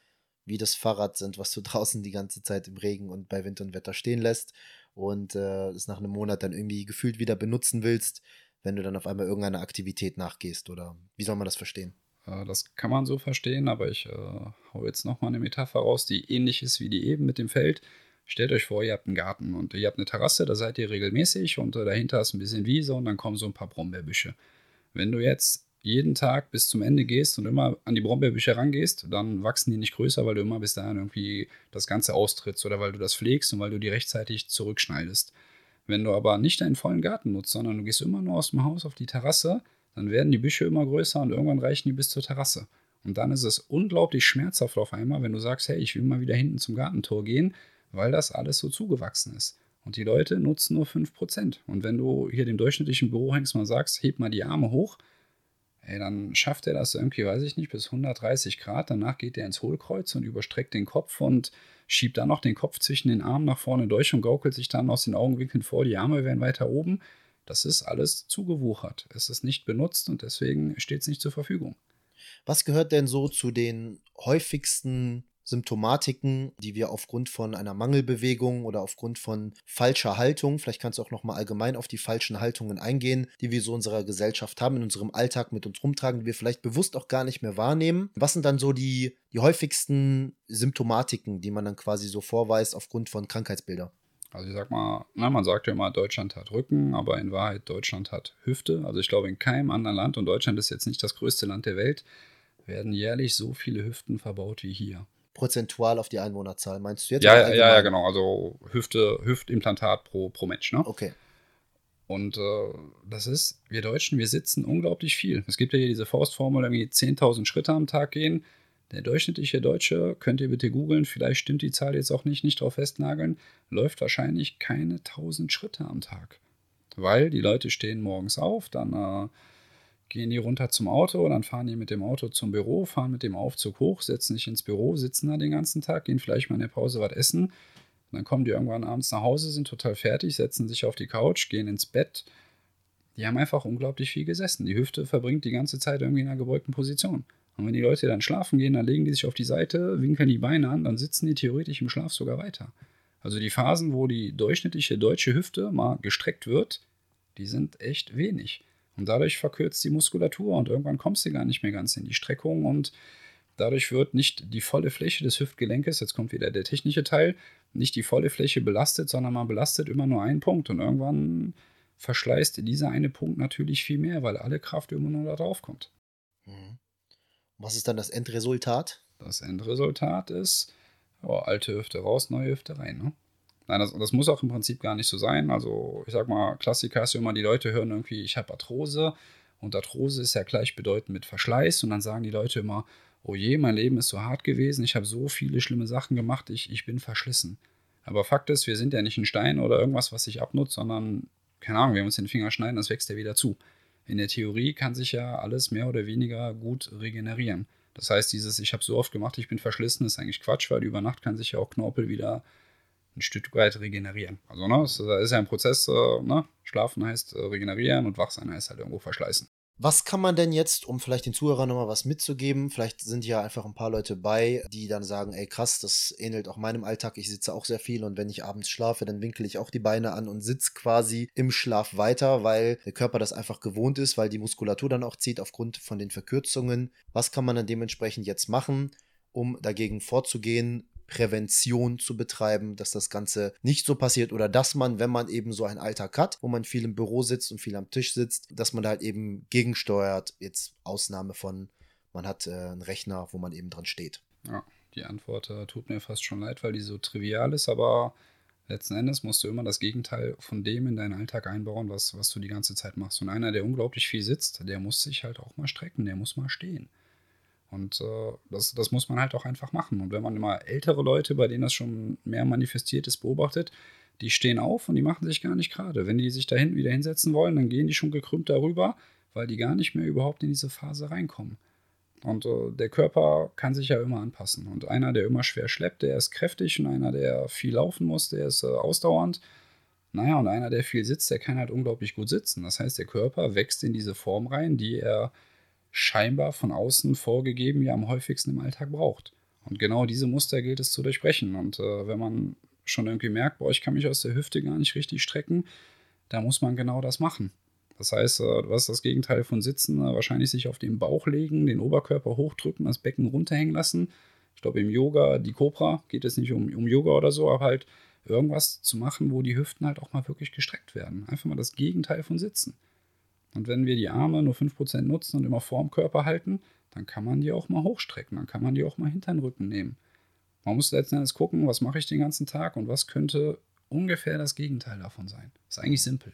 Speaker 1: wie das Fahrrad sind, was du draußen die ganze Zeit im Regen und bei Wind und Wetter stehen lässt und äh, es nach einem Monat dann irgendwie gefühlt wieder benutzen willst, wenn du dann auf einmal irgendeiner Aktivität nachgehst oder wie soll man das verstehen?
Speaker 2: Das kann man so verstehen, aber ich äh, hau jetzt nochmal eine Metapher raus, die ähnlich ist wie die eben mit dem Feld. Stellt euch vor, ihr habt einen Garten und ihr habt eine Terrasse, da seid ihr regelmäßig und äh, dahinter ist ein bisschen Wiese und dann kommen so ein paar Brombeerbüsche. Wenn du jetzt jeden Tag bis zum Ende gehst und immer an die Brombeerbüsche rangehst, dann wachsen die nicht größer, weil du immer bis dahin irgendwie das Ganze austrittst oder weil du das pflegst und weil du die rechtzeitig zurückschneidest. Wenn du aber nicht deinen vollen Garten nutzt, sondern du gehst immer nur aus dem Haus auf die Terrasse, dann werden die Büsche immer größer und irgendwann reichen die bis zur Terrasse. Und dann ist es unglaublich schmerzhaft auf einmal, wenn du sagst, hey, ich will mal wieder hinten zum Gartentor gehen, weil das alles so zugewachsen ist. Und die Leute nutzen nur 5%. Und wenn du hier den durchschnittlichen Büro hängst, mal sagst, heb mal die Arme hoch, ey, dann schafft er das irgendwie, weiß ich nicht, bis 130 Grad. Danach geht er ins Hohlkreuz und überstreckt den Kopf und schiebt dann noch den Kopf zwischen den Armen nach vorne durch und gaukelt sich dann aus den Augenwinkeln vor. Die Arme werden weiter oben. Das ist alles zugewuchert. Es ist nicht benutzt und deswegen steht es nicht zur Verfügung.
Speaker 1: Was gehört denn so zu den häufigsten Symptomatiken, die wir aufgrund von einer Mangelbewegung oder aufgrund von falscher Haltung, vielleicht kannst du auch noch mal allgemein auf die falschen Haltungen eingehen, die wir so in unserer Gesellschaft haben, in unserem Alltag mit uns rumtragen, die wir vielleicht bewusst auch gar nicht mehr wahrnehmen. Was sind dann so die, die häufigsten Symptomatiken, die man dann quasi so vorweist aufgrund von Krankheitsbildern?
Speaker 2: Also ich sag mal, na, man sagt ja immer, Deutschland hat Rücken, aber in Wahrheit Deutschland hat Hüfte. Also ich glaube in keinem anderen Land, und Deutschland ist jetzt nicht das größte Land der Welt, werden jährlich so viele Hüften verbaut wie hier.
Speaker 1: Prozentual auf die Einwohnerzahl, meinst du jetzt?
Speaker 2: Ja, ja, ja, genau. Also Hüfte, Hüftimplantat pro, pro Mensch, ne?
Speaker 1: Okay.
Speaker 2: Und äh, das ist, wir Deutschen, wir sitzen unglaublich viel. Es gibt ja hier diese Faustformel, irgendwie 10.000 Schritte am Tag gehen. Der durchschnittliche Deutsche, könnt ihr bitte googeln, vielleicht stimmt die Zahl jetzt auch nicht, nicht drauf festnageln, läuft wahrscheinlich keine 1000 Schritte am Tag. Weil die Leute stehen morgens auf, dann äh, gehen die runter zum Auto, dann fahren die mit dem Auto zum Büro, fahren mit dem Aufzug hoch, setzen sich ins Büro, sitzen da den ganzen Tag, gehen vielleicht mal in der Pause was essen. Dann kommen die irgendwann abends nach Hause, sind total fertig, setzen sich auf die Couch, gehen ins Bett. Die haben einfach unglaublich viel gesessen. Die Hüfte verbringt die ganze Zeit irgendwie in einer gebeugten Position. Und wenn die Leute dann schlafen gehen, dann legen die sich auf die Seite, winkeln die Beine an, dann sitzen die theoretisch im Schlaf sogar weiter. Also die Phasen, wo die durchschnittliche deutsche Hüfte mal gestreckt wird, die sind echt wenig. Und dadurch verkürzt die Muskulatur und irgendwann kommst du gar nicht mehr ganz in die Streckung und dadurch wird nicht die volle Fläche des Hüftgelenkes, jetzt kommt wieder der technische Teil, nicht die volle Fläche belastet, sondern man belastet immer nur einen Punkt und irgendwann verschleißt dieser eine Punkt natürlich viel mehr, weil alle Kraft immer nur da drauf kommt.
Speaker 1: Mhm. Was ist dann das Endresultat?
Speaker 2: Das Endresultat ist oh, alte Hüfte raus, neue Hüfte rein. Ne? Nein, das, das, muss auch im Prinzip gar nicht so sein. Also, ich sag mal, Klassiker ist immer, die Leute hören irgendwie, ich habe Arthrose. Und Arthrose ist ja gleichbedeutend mit Verschleiß. Und dann sagen die Leute immer, oh je, mein Leben ist so hart gewesen, ich habe so viele schlimme Sachen gemacht, ich, ich bin verschlissen. Aber Fakt ist, wir sind ja nicht ein Stein oder irgendwas, was sich abnutzt, sondern, keine Ahnung, wir uns den Finger schneiden, das wächst ja wieder zu. In der Theorie kann sich ja alles mehr oder weniger gut regenerieren. Das heißt, dieses, ich habe so oft gemacht, ich bin verschlissen, ist eigentlich Quatsch, weil über Nacht kann sich ja auch Knorpel wieder ein Stück weit regenerieren. Also, ne, es ist ja ein Prozess, äh, ne? Schlafen heißt äh, regenerieren und wachsein heißt halt irgendwo verschleißen.
Speaker 1: Was kann man denn jetzt, um vielleicht den Zuhörern nochmal was mitzugeben? Vielleicht sind ja einfach ein paar Leute bei, die dann sagen, ey krass, das ähnelt auch meinem Alltag. Ich sitze auch sehr viel und wenn ich abends schlafe, dann winkel ich auch die Beine an und sitze quasi im Schlaf weiter, weil der Körper das einfach gewohnt ist, weil die Muskulatur dann auch zieht aufgrund von den Verkürzungen. Was kann man dann dementsprechend jetzt machen, um dagegen vorzugehen? Prävention zu betreiben, dass das Ganze nicht so passiert oder dass man, wenn man eben so einen Alltag hat, wo man viel im Büro sitzt und viel am Tisch sitzt, dass man da halt eben gegensteuert. Jetzt Ausnahme von, man hat äh, einen Rechner, wo man eben dran steht.
Speaker 2: Ja, die Antwort äh, tut mir fast schon leid, weil die so trivial ist, aber letzten Endes musst du immer das Gegenteil von dem in deinen Alltag einbauen, was, was du die ganze Zeit machst. Und einer, der unglaublich viel sitzt, der muss sich halt auch mal strecken, der muss mal stehen. Und äh, das, das muss man halt auch einfach machen. Und wenn man immer ältere Leute, bei denen das schon mehr manifestiert ist, beobachtet, die stehen auf und die machen sich gar nicht gerade. Wenn die sich da hinten wieder hinsetzen wollen, dann gehen die schon gekrümmt darüber, weil die gar nicht mehr überhaupt in diese Phase reinkommen. Und äh, der Körper kann sich ja immer anpassen. Und einer, der immer schwer schleppt, der ist kräftig und einer, der viel laufen muss, der ist äh, ausdauernd. Naja, und einer, der viel sitzt, der kann halt unglaublich gut sitzen. Das heißt, der Körper wächst in diese Form rein, die er scheinbar von außen vorgegeben ja am häufigsten im Alltag braucht. Und genau diese Muster gilt es zu durchbrechen. Und äh, wenn man schon irgendwie merkt, boah, ich kann mich aus der Hüfte gar nicht richtig strecken, da muss man genau das machen. Das heißt, äh, was das Gegenteil von Sitzen? Äh, wahrscheinlich sich auf den Bauch legen, den Oberkörper hochdrücken, das Becken runterhängen lassen. Ich glaube, im Yoga, die Cobra, geht es nicht um, um Yoga oder so, aber halt irgendwas zu machen, wo die Hüften halt auch mal wirklich gestreckt werden. Einfach mal das Gegenteil von Sitzen. Und wenn wir die Arme nur 5% nutzen und immer vorm Körper halten, dann kann man die auch mal hochstrecken, dann kann man die auch mal hinter den Rücken nehmen. Man muss letzten Endes gucken, was mache ich den ganzen Tag und was könnte ungefähr das Gegenteil davon sein. Ist eigentlich simpel.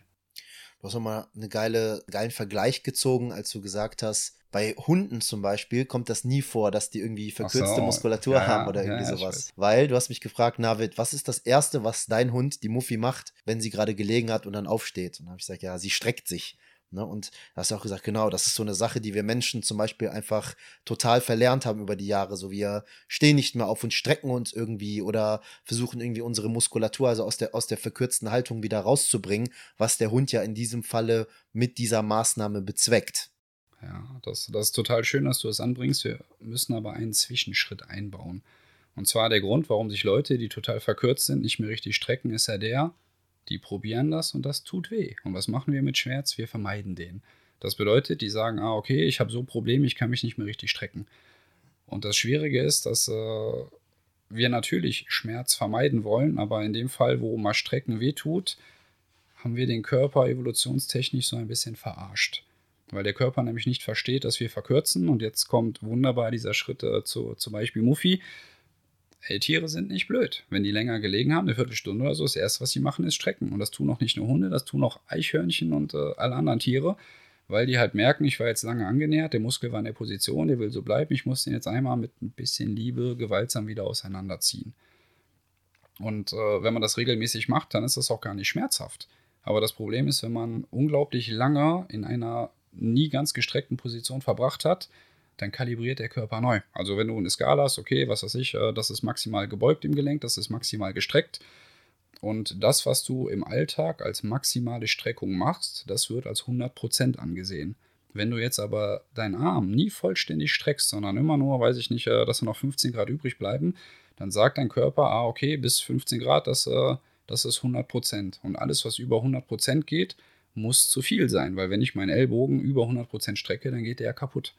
Speaker 1: Du hast nochmal einen geile, geilen Vergleich gezogen, als du gesagt hast, bei Hunden zum Beispiel kommt das nie vor, dass die irgendwie verkürzte so, Muskulatur ja, haben oder irgendwie ja, sowas. Weil du hast mich gefragt, Navid, was ist das Erste, was dein Hund, die Muffi, macht, wenn sie gerade gelegen hat und dann aufsteht? Und dann habe ich gesagt, ja, sie streckt sich. Ne? Und hast du auch gesagt, genau, das ist so eine Sache, die wir Menschen zum Beispiel einfach total verlernt haben über die Jahre. So, wir stehen nicht mehr auf und strecken uns irgendwie oder versuchen irgendwie unsere Muskulatur, also aus der, aus der verkürzten Haltung wieder rauszubringen, was der Hund ja in diesem Falle mit dieser Maßnahme bezweckt.
Speaker 2: Ja, das, das ist total schön, dass du das anbringst. Wir müssen aber einen Zwischenschritt einbauen. Und zwar der Grund, warum sich Leute, die total verkürzt sind, nicht mehr richtig strecken, ist ja der, die probieren das und das tut weh. Und was machen wir mit Schmerz? Wir vermeiden den. Das bedeutet, die sagen, ah, okay, ich habe so Probleme, ich kann mich nicht mehr richtig strecken. Und das Schwierige ist, dass äh, wir natürlich Schmerz vermeiden wollen, aber in dem Fall, wo mal Strecken wehtut, haben wir den Körper evolutionstechnisch so ein bisschen verarscht. Weil der Körper nämlich nicht versteht, dass wir verkürzen. Und jetzt kommt wunderbar dieser Schritt äh, zu zum Beispiel Muffi. Ey, Tiere sind nicht blöd. Wenn die länger gelegen haben, eine Viertelstunde oder so, das erste, was sie machen, ist strecken. Und das tun auch nicht nur Hunde, das tun auch Eichhörnchen und äh, alle anderen Tiere, weil die halt merken, ich war jetzt lange angenähert, der Muskel war in der Position, der will so bleiben, ich muss den jetzt einmal mit ein bisschen Liebe gewaltsam wieder auseinanderziehen. Und äh, wenn man das regelmäßig macht, dann ist das auch gar nicht schmerzhaft. Aber das Problem ist, wenn man unglaublich lange in einer nie ganz gestreckten Position verbracht hat, dann kalibriert der Körper neu. Also wenn du eine Skala hast, okay, was weiß ich, äh, das ist maximal gebeugt im Gelenk, das ist maximal gestreckt. Und das, was du im Alltag als maximale Streckung machst, das wird als 100% angesehen. Wenn du jetzt aber deinen Arm nie vollständig streckst, sondern immer nur, weiß ich nicht, äh, dass da noch 15 Grad übrig bleiben, dann sagt dein Körper, ah, okay, bis 15 Grad, das, äh, das ist 100%. Und alles, was über 100% geht, muss zu viel sein, weil wenn ich meinen Ellbogen über 100% strecke, dann geht der ja kaputt.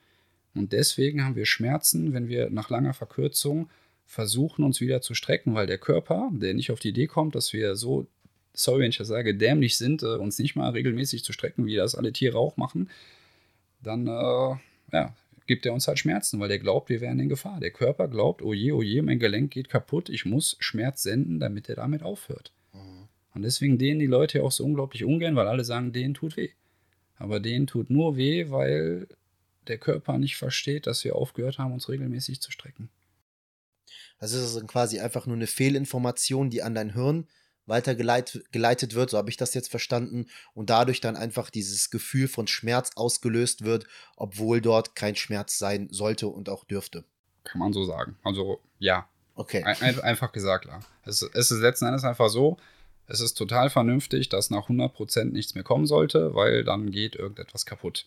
Speaker 2: Und deswegen haben wir Schmerzen, wenn wir nach langer Verkürzung versuchen, uns wieder zu strecken, weil der Körper, der nicht auf die Idee kommt, dass wir so, sorry, wenn ich das sage, dämlich sind, äh, uns nicht mal regelmäßig zu strecken, wie das alle Tiere auch machen, dann äh, ja, gibt er uns halt Schmerzen, weil der glaubt, wir wären in Gefahr. Der Körper glaubt, oh je, oh je, mein Gelenk geht kaputt, ich muss Schmerz senden, damit er damit aufhört. Mhm. Und deswegen dehnen die Leute auch so unglaublich ungern, weil alle sagen, denen tut weh. Aber denen tut nur weh, weil der Körper nicht versteht, dass wir aufgehört haben, uns regelmäßig zu strecken.
Speaker 1: Das ist also quasi einfach nur eine Fehlinformation, die an dein Hirn weitergeleitet wird, so habe ich das jetzt verstanden, und dadurch dann einfach dieses Gefühl von Schmerz ausgelöst wird, obwohl dort kein Schmerz sein sollte und auch dürfte.
Speaker 2: Kann man so sagen. Also ja.
Speaker 1: Okay.
Speaker 2: Ein, einfach gesagt, ja. Es, es ist letzten Endes einfach so, es ist total vernünftig, dass nach 100% nichts mehr kommen sollte, weil dann geht irgendetwas kaputt.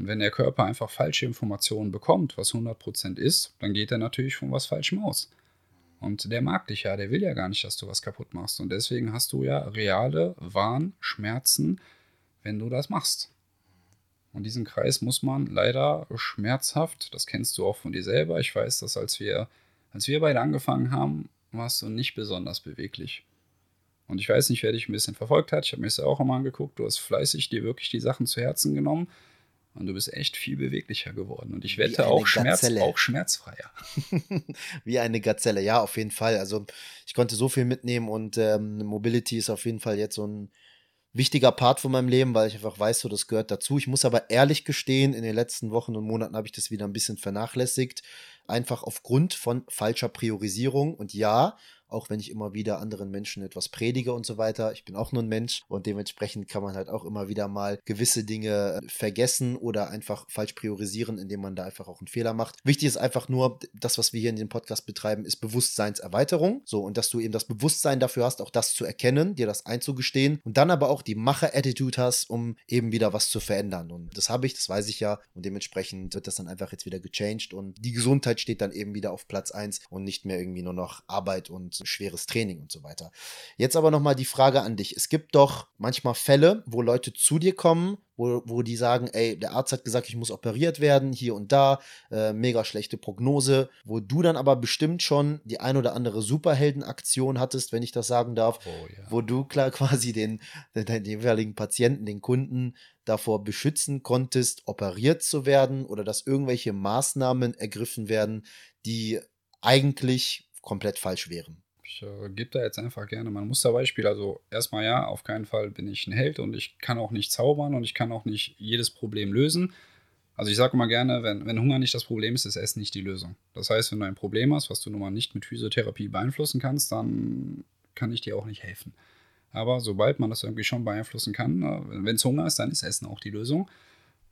Speaker 2: Und wenn der Körper einfach falsche Informationen bekommt, was 100% ist, dann geht er natürlich von was Falschem aus. Und der mag dich ja, der will ja gar nicht, dass du was kaputt machst. Und deswegen hast du ja reale Wahn, Schmerzen, wenn du das machst. Und diesen Kreis muss man leider schmerzhaft, das kennst du auch von dir selber. Ich weiß, dass als wir, als wir beide angefangen haben, warst du nicht besonders beweglich. Und ich weiß nicht, wer dich ein bisschen verfolgt hat. Ich habe mir das ja auch immer angeguckt. Du hast fleißig dir wirklich die Sachen zu Herzen genommen. Und du bist echt viel beweglicher geworden. Und ich wette auch, Schmerz, auch schmerzfreier.
Speaker 1: Wie eine Gazelle, ja, auf jeden Fall. Also ich konnte so viel mitnehmen und ähm, Mobility ist auf jeden Fall jetzt so ein wichtiger Part von meinem Leben, weil ich einfach weiß, so das gehört dazu. Ich muss aber ehrlich gestehen, in den letzten Wochen und Monaten habe ich das wieder ein bisschen vernachlässigt. Einfach aufgrund von falscher Priorisierung. Und ja, auch wenn ich immer wieder anderen Menschen etwas predige und so weiter. Ich bin auch nur ein Mensch und dementsprechend kann man halt auch immer wieder mal gewisse Dinge äh, vergessen oder einfach falsch priorisieren, indem man da einfach auch einen Fehler macht. Wichtig ist einfach nur, das, was wir hier in dem Podcast betreiben, ist Bewusstseinserweiterung. So, und dass du eben das Bewusstsein dafür hast, auch das zu erkennen, dir das einzugestehen und dann aber auch die Macher-Attitude hast, um eben wieder was zu verändern. Und das habe ich, das weiß ich ja. Und dementsprechend wird das dann einfach jetzt wieder gechanged und die Gesundheit steht dann eben wieder auf Platz 1 und nicht mehr irgendwie nur noch Arbeit und schweres Training und so weiter. Jetzt aber nochmal die Frage an dich. Es gibt doch manchmal Fälle, wo Leute zu dir kommen, wo, wo die sagen, ey, der Arzt hat gesagt, ich muss operiert werden, hier und da, äh, mega schlechte Prognose, wo du dann aber bestimmt schon die ein oder andere Superheldenaktion hattest, wenn ich das sagen darf, oh, ja. wo du klar quasi den, den, den jeweiligen Patienten, den Kunden davor beschützen konntest, operiert zu werden oder dass irgendwelche Maßnahmen ergriffen werden, die eigentlich komplett falsch wären.
Speaker 2: Ich äh, gebe da jetzt einfach gerne mal ein Musterbeispiel. Also erstmal ja, auf keinen Fall bin ich ein Held und ich kann auch nicht zaubern und ich kann auch nicht jedes Problem lösen. Also ich sage immer gerne, wenn, wenn Hunger nicht das Problem ist, ist Essen nicht die Lösung. Das heißt, wenn du ein Problem hast, was du nun mal nicht mit Physiotherapie beeinflussen kannst, dann kann ich dir auch nicht helfen. Aber sobald man das irgendwie schon beeinflussen kann, äh, wenn es Hunger ist, dann ist Essen auch die Lösung.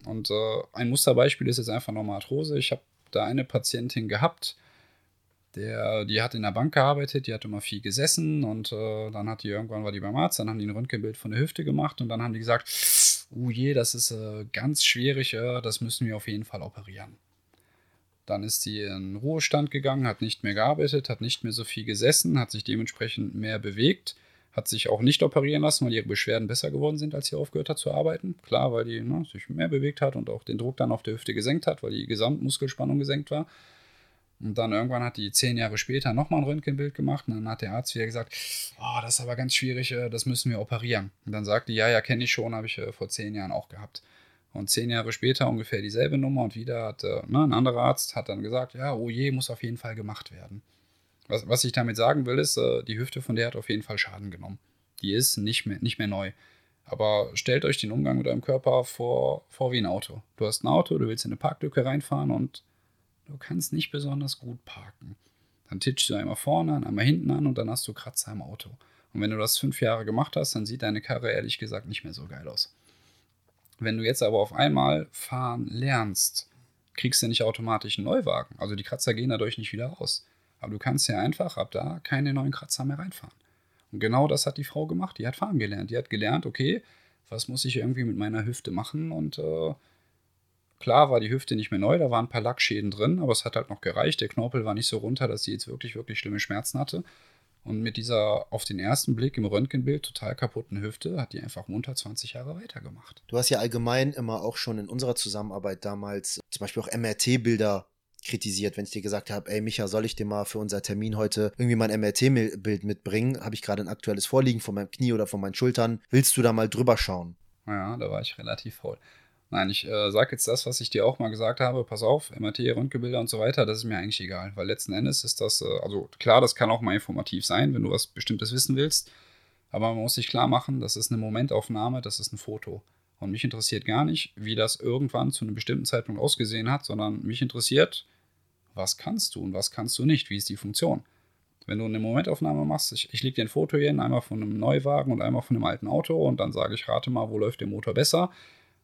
Speaker 2: Und äh, ein Musterbeispiel ist jetzt einfach nochmal Arthrose. Ich habe da eine Patientin gehabt, der, die hat in der Bank gearbeitet, die hat immer viel gesessen und äh, dann hat die irgendwann war die beim Arzt, dann haben die ein Röntgenbild von der Hüfte gemacht und dann haben die gesagt, oh je, das ist äh, ganz schwierig, äh, das müssen wir auf jeden Fall operieren. Dann ist sie in Ruhestand gegangen, hat nicht mehr gearbeitet, hat nicht mehr so viel gesessen, hat sich dementsprechend mehr bewegt, hat sich auch nicht operieren lassen, weil ihre Beschwerden besser geworden sind, als sie aufgehört hat zu arbeiten. Klar, weil die ne, sich mehr bewegt hat und auch den Druck dann auf der Hüfte gesenkt hat, weil die Gesamtmuskelspannung gesenkt war. Und dann irgendwann hat die zehn Jahre später nochmal ein Röntgenbild gemacht und dann hat der Arzt wieder gesagt, oh, das ist aber ganz schwierig, äh, das müssen wir operieren. Und dann sagte die, ja, ja, kenne ich schon, habe ich äh, vor zehn Jahren auch gehabt. Und zehn Jahre später ungefähr dieselbe Nummer und wieder hat äh, ne, ein anderer Arzt hat dann gesagt, ja, oh je, muss auf jeden Fall gemacht werden. Was, was ich damit sagen will, ist, die Hüfte von der hat auf jeden Fall Schaden genommen. Die ist nicht mehr, nicht mehr neu. Aber stellt euch den Umgang mit eurem Körper vor, vor wie ein Auto. Du hast ein Auto, du willst in eine Parklücke reinfahren und du kannst nicht besonders gut parken. Dann titschst du einmal vorne an, einmal hinten an und dann hast du Kratzer im Auto. Und wenn du das fünf Jahre gemacht hast, dann sieht deine Karre ehrlich gesagt nicht mehr so geil aus. Wenn du jetzt aber auf einmal fahren lernst, kriegst du nicht automatisch einen Neuwagen. Also die Kratzer gehen dadurch nicht wieder raus. Aber du kannst ja einfach ab da keine neuen Kratzer mehr reinfahren. Und genau das hat die Frau gemacht. Die hat fahren gelernt. Die hat gelernt, okay, was muss ich irgendwie mit meiner Hüfte machen? Und äh, klar war die Hüfte nicht mehr neu, da waren ein paar Lackschäden drin, aber es hat halt noch gereicht. Der Knorpel war nicht so runter, dass sie jetzt wirklich, wirklich schlimme Schmerzen hatte. Und mit dieser auf den ersten Blick im Röntgenbild total kaputten Hüfte hat die einfach munter 20 Jahre weitergemacht.
Speaker 1: Du hast ja allgemein immer auch schon in unserer Zusammenarbeit damals zum Beispiel auch MRT-Bilder kritisiert, wenn ich dir gesagt habe, ey Micha, soll ich dir mal für unser Termin heute irgendwie mein MRT-Bild mitbringen? Habe ich gerade ein aktuelles Vorliegen von meinem Knie oder von meinen Schultern? Willst du da mal drüber schauen?
Speaker 2: Ja, da war ich relativ faul. Nein, ich äh, sage jetzt das, was ich dir auch mal gesagt habe. Pass auf, MRT, Röntgenbilder und so weiter, das ist mir eigentlich egal, weil letzten Endes ist das, äh, also klar, das kann auch mal informativ sein, wenn du was Bestimmtes wissen willst, aber man muss sich klar machen, das ist eine Momentaufnahme, das ist ein Foto. Und mich interessiert gar nicht, wie das irgendwann zu einem bestimmten Zeitpunkt ausgesehen hat, sondern mich interessiert, was kannst du und was kannst du nicht, wie ist die Funktion. Wenn du eine Momentaufnahme machst, ich, ich lege dir ein Foto hin, einmal von einem Neuwagen und einmal von einem alten Auto und dann sage ich, rate mal, wo läuft der Motor besser,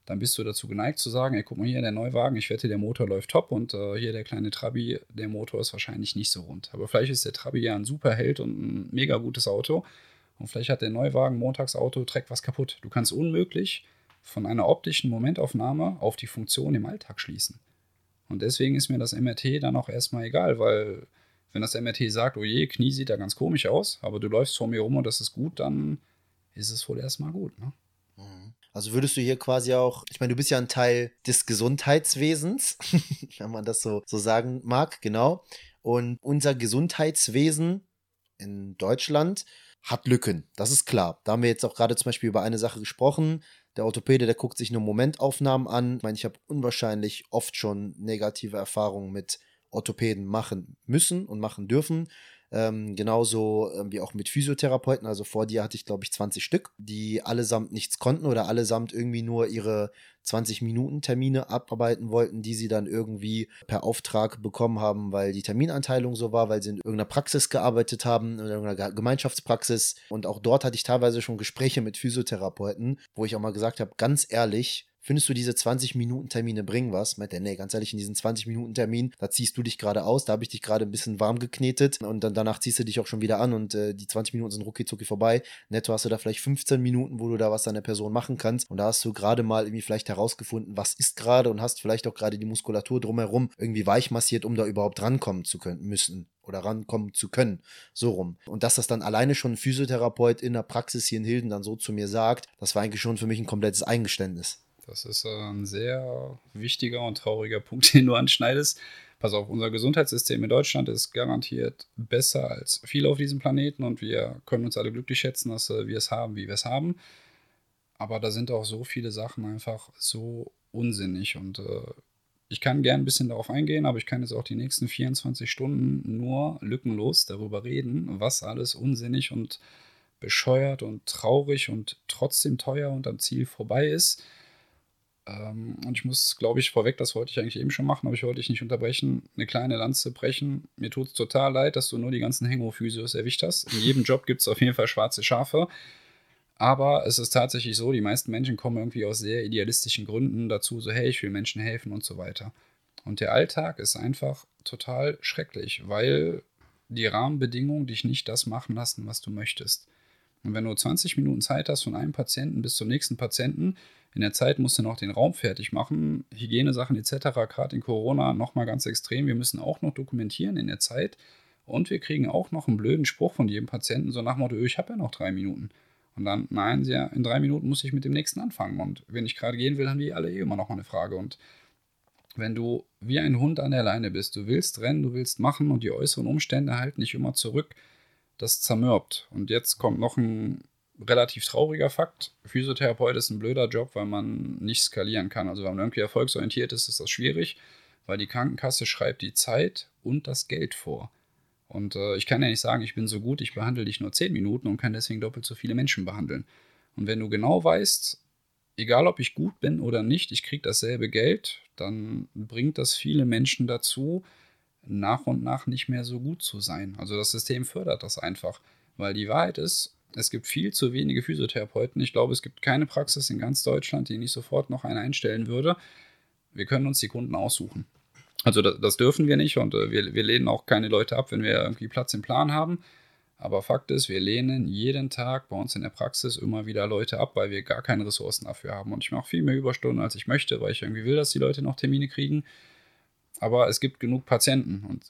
Speaker 2: dann bist du dazu geneigt zu sagen, ey, guck mal hier, der Neuwagen, ich wette, der Motor läuft top und äh, hier der kleine Trabi, der Motor ist wahrscheinlich nicht so rund. Aber vielleicht ist der Trabi ja ein super Held und ein mega gutes Auto und vielleicht hat der Neuwagen, Montagsauto, trägt was kaputt. Du kannst unmöglich von einer optischen Momentaufnahme auf die Funktion im Alltag schließen. Und deswegen ist mir das MRT dann auch erstmal egal, weil wenn das MRT sagt, oh je, Knie sieht da ganz komisch aus, aber du läufst vor mir rum und das ist gut, dann ist es wohl erstmal gut. Ne?
Speaker 1: Also würdest du hier quasi auch, ich meine, du bist ja ein Teil des Gesundheitswesens, wenn man das so, so sagen mag, genau. Und unser Gesundheitswesen in Deutschland hat Lücken, das ist klar. Da haben wir jetzt auch gerade zum Beispiel über eine Sache gesprochen, der Orthopäde, der guckt sich nur Momentaufnahmen an. Ich meine, ich habe unwahrscheinlich oft schon negative Erfahrungen mit Orthopäden machen müssen und machen dürfen. Ähm, genauso ähm, wie auch mit Physiotherapeuten. Also vor dir hatte ich, glaube ich, 20 Stück, die allesamt nichts konnten oder allesamt irgendwie nur ihre 20-Minuten-Termine abarbeiten wollten, die sie dann irgendwie per Auftrag bekommen haben, weil die Terminanteilung so war, weil sie in irgendeiner Praxis gearbeitet haben, in irgendeiner Gemeinschaftspraxis. Und auch dort hatte ich teilweise schon Gespräche mit Physiotherapeuten, wo ich auch mal gesagt habe, ganz ehrlich, findest du diese 20-Minuten-Termine bringen was? Meint er, nee, ganz ehrlich, in diesen 20-Minuten-Termin, da ziehst du dich gerade aus, da habe ich dich gerade ein bisschen warm geknetet und dann danach ziehst du dich auch schon wieder an und äh, die 20 Minuten sind rucki vorbei. Netto hast du da vielleicht 15 Minuten, wo du da was an der Person machen kannst und da hast du gerade mal irgendwie vielleicht herausgefunden, was ist gerade und hast vielleicht auch gerade die Muskulatur drumherum irgendwie weich massiert, um da überhaupt rankommen zu können, müssen oder rankommen zu können. So rum. Und dass das dann alleine schon ein Physiotherapeut in der Praxis hier in Hilden dann so zu mir sagt, das war eigentlich schon für mich ein komplettes Eingeständnis.
Speaker 2: Das ist äh, ein sehr wichtiger und trauriger Punkt, den du anschneidest. Pass auf, unser Gesundheitssystem in Deutschland ist garantiert besser als viele auf diesem Planeten und wir können uns alle glücklich schätzen, dass äh, wir es haben, wie wir es haben. Aber da sind auch so viele Sachen einfach so unsinnig und äh, ich kann gern ein bisschen darauf eingehen, aber ich kann jetzt auch die nächsten 24 Stunden nur lückenlos darüber reden, was alles unsinnig und bescheuert und traurig und trotzdem teuer und am Ziel vorbei ist. Ähm, und ich muss, glaube ich, vorweg, das wollte ich eigentlich eben schon machen, aber ich wollte dich nicht unterbrechen, eine kleine Lanze brechen. Mir tut es total leid, dass du nur die ganzen Hängophysios erwischt hast. In jedem Job gibt es auf jeden Fall schwarze Schafe. Aber es ist tatsächlich so, die meisten Menschen kommen irgendwie aus sehr idealistischen Gründen dazu, so hey, ich will Menschen helfen und so weiter. Und der Alltag ist einfach total schrecklich, weil die Rahmenbedingungen dich nicht das machen lassen, was du möchtest. Und wenn du 20 Minuten Zeit hast von einem Patienten bis zum nächsten Patienten, in der Zeit musst du noch den Raum fertig machen, Hygienesachen etc., gerade in Corona nochmal ganz extrem. Wir müssen auch noch dokumentieren in der Zeit und wir kriegen auch noch einen blöden Spruch von jedem Patienten, so nach dem Motto, ich habe ja noch drei Minuten. Und dann sie ja, in drei Minuten muss ich mit dem nächsten anfangen. Und wenn ich gerade gehen will, haben die alle eh immer noch mal eine Frage. Und wenn du wie ein Hund an der Leine bist, du willst rennen, du willst machen und die äußeren Umstände halten dich immer zurück, das zermürbt. Und jetzt kommt noch ein relativ trauriger Fakt. Physiotherapeut ist ein blöder Job, weil man nicht skalieren kann. Also wenn man irgendwie erfolgsorientiert ist, ist das schwierig, weil die Krankenkasse schreibt die Zeit und das Geld vor. Und äh, ich kann ja nicht sagen, ich bin so gut, ich behandle dich nur 10 Minuten und kann deswegen doppelt so viele Menschen behandeln. Und wenn du genau weißt, egal ob ich gut bin oder nicht, ich kriege dasselbe Geld, dann bringt das viele Menschen dazu, nach und nach nicht mehr so gut zu sein. Also das System fördert das einfach. Weil die Wahrheit ist, es gibt viel zu wenige Physiotherapeuten. Ich glaube, es gibt keine Praxis in ganz Deutschland, die nicht sofort noch einen einstellen würde. Wir können uns die Kunden aussuchen. Also das, das dürfen wir nicht und äh, wir, wir lehnen auch keine Leute ab, wenn wir irgendwie Platz im Plan haben. Aber Fakt ist, wir lehnen jeden Tag bei uns in der Praxis immer wieder Leute ab, weil wir gar keine Ressourcen dafür haben. Und ich mache viel mehr Überstunden, als ich möchte, weil ich irgendwie will, dass die Leute noch Termine kriegen. Aber es gibt genug Patienten. Und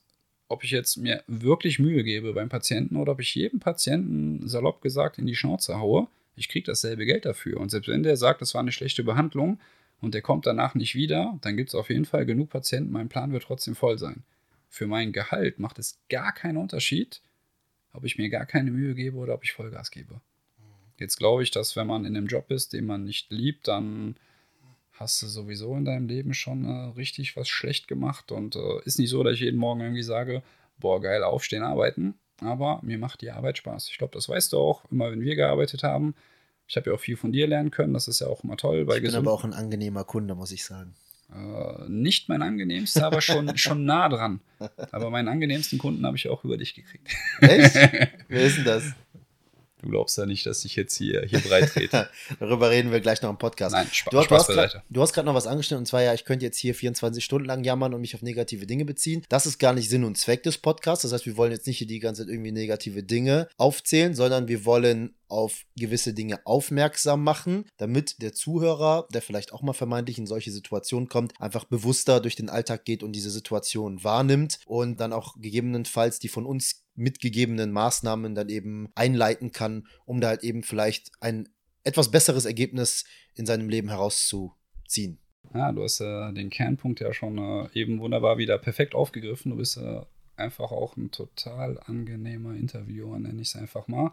Speaker 2: ob ich jetzt mir wirklich Mühe gebe beim Patienten oder ob ich jedem Patienten salopp gesagt in die Schnauze haue, ich kriege dasselbe Geld dafür. Und selbst wenn der sagt, das war eine schlechte Behandlung und der kommt danach nicht wieder, dann gibt es auf jeden Fall genug Patienten, mein Plan wird trotzdem voll sein. Für mein Gehalt macht es gar keinen Unterschied, ob ich mir gar keine Mühe gebe oder ob ich Vollgas gebe. Jetzt glaube ich, dass wenn man in einem Job ist, den man nicht liebt, dann hast du sowieso in deinem Leben schon äh, richtig was schlecht gemacht. Und äh, ist nicht so, dass ich jeden Morgen irgendwie sage, boah, geil, aufstehen, arbeiten. Aber mir macht die Arbeit Spaß. Ich glaube, das weißt du auch, immer wenn wir gearbeitet haben. Ich habe ja auch viel von dir lernen können, das ist ja auch immer toll.
Speaker 1: ich bin aber auch ein angenehmer Kunde, muss ich sagen.
Speaker 2: Äh, nicht mein angenehmster, aber schon, schon nah dran. Aber meinen angenehmsten Kunden habe ich auch über dich gekriegt.
Speaker 1: Echt? Wer ist denn das?
Speaker 2: Du glaubst ja nicht, dass ich jetzt hier, hier breit trete.
Speaker 1: Darüber reden wir gleich noch im Podcast.
Speaker 2: Nein, Sp
Speaker 1: du,
Speaker 2: Spaß
Speaker 1: du hast gerade noch was angestellt und zwar ja, ich könnte jetzt hier 24 Stunden lang jammern und mich auf negative Dinge beziehen. Das ist gar nicht Sinn und Zweck des Podcasts. Das heißt, wir wollen jetzt nicht hier die ganze Zeit irgendwie negative Dinge aufzählen, sondern wir wollen auf gewisse Dinge aufmerksam machen, damit der Zuhörer, der vielleicht auch mal vermeintlich in solche Situationen kommt, einfach bewusster durch den Alltag geht und diese Situation wahrnimmt und dann auch gegebenenfalls die von uns mitgegebenen Maßnahmen dann eben einleiten kann, um da halt eben vielleicht ein etwas besseres Ergebnis in seinem Leben herauszuziehen.
Speaker 2: Ja, du hast äh, den Kernpunkt ja schon äh, eben wunderbar wieder perfekt aufgegriffen. Du bist äh, einfach auch ein total angenehmer Interviewer, nenne ich es einfach mal